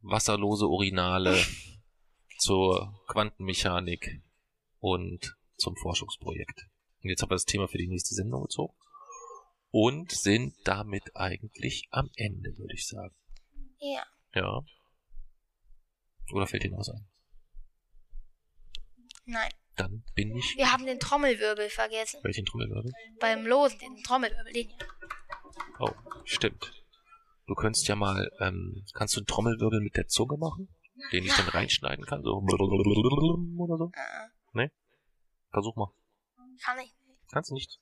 wasserlose Urinale [laughs] zur Quantenmechanik und zum Forschungsprojekt. Und jetzt haben wir das Thema für die nächste Sendung gezogen. Und sind damit eigentlich am Ende, würde ich sagen. Ja. Ja. Oder fällt dir noch was ein? Nein. Dann bin ich. Wir haben den Trommelwirbel vergessen. Welchen Trommelwirbel? Beim Losen, den Trommelwirbel, den hier. Oh, stimmt. Du könntest ja mal, ähm, kannst du einen Trommelwirbel mit der Zunge machen? Den ich dann reinschneiden kann? So oder so? Äh, Versuch mal. kann ich nicht. Kannst du nicht?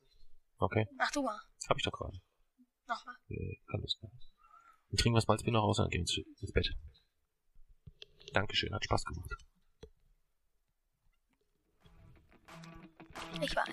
Okay, Mach du mal. hab ich doch gerade. Nochmal. Nee, kann das nicht. Dann trinken wir das Malzbier noch raus und dann gehen wir ins Bett. Dankeschön, hat Spaß gemacht. Ich weiß.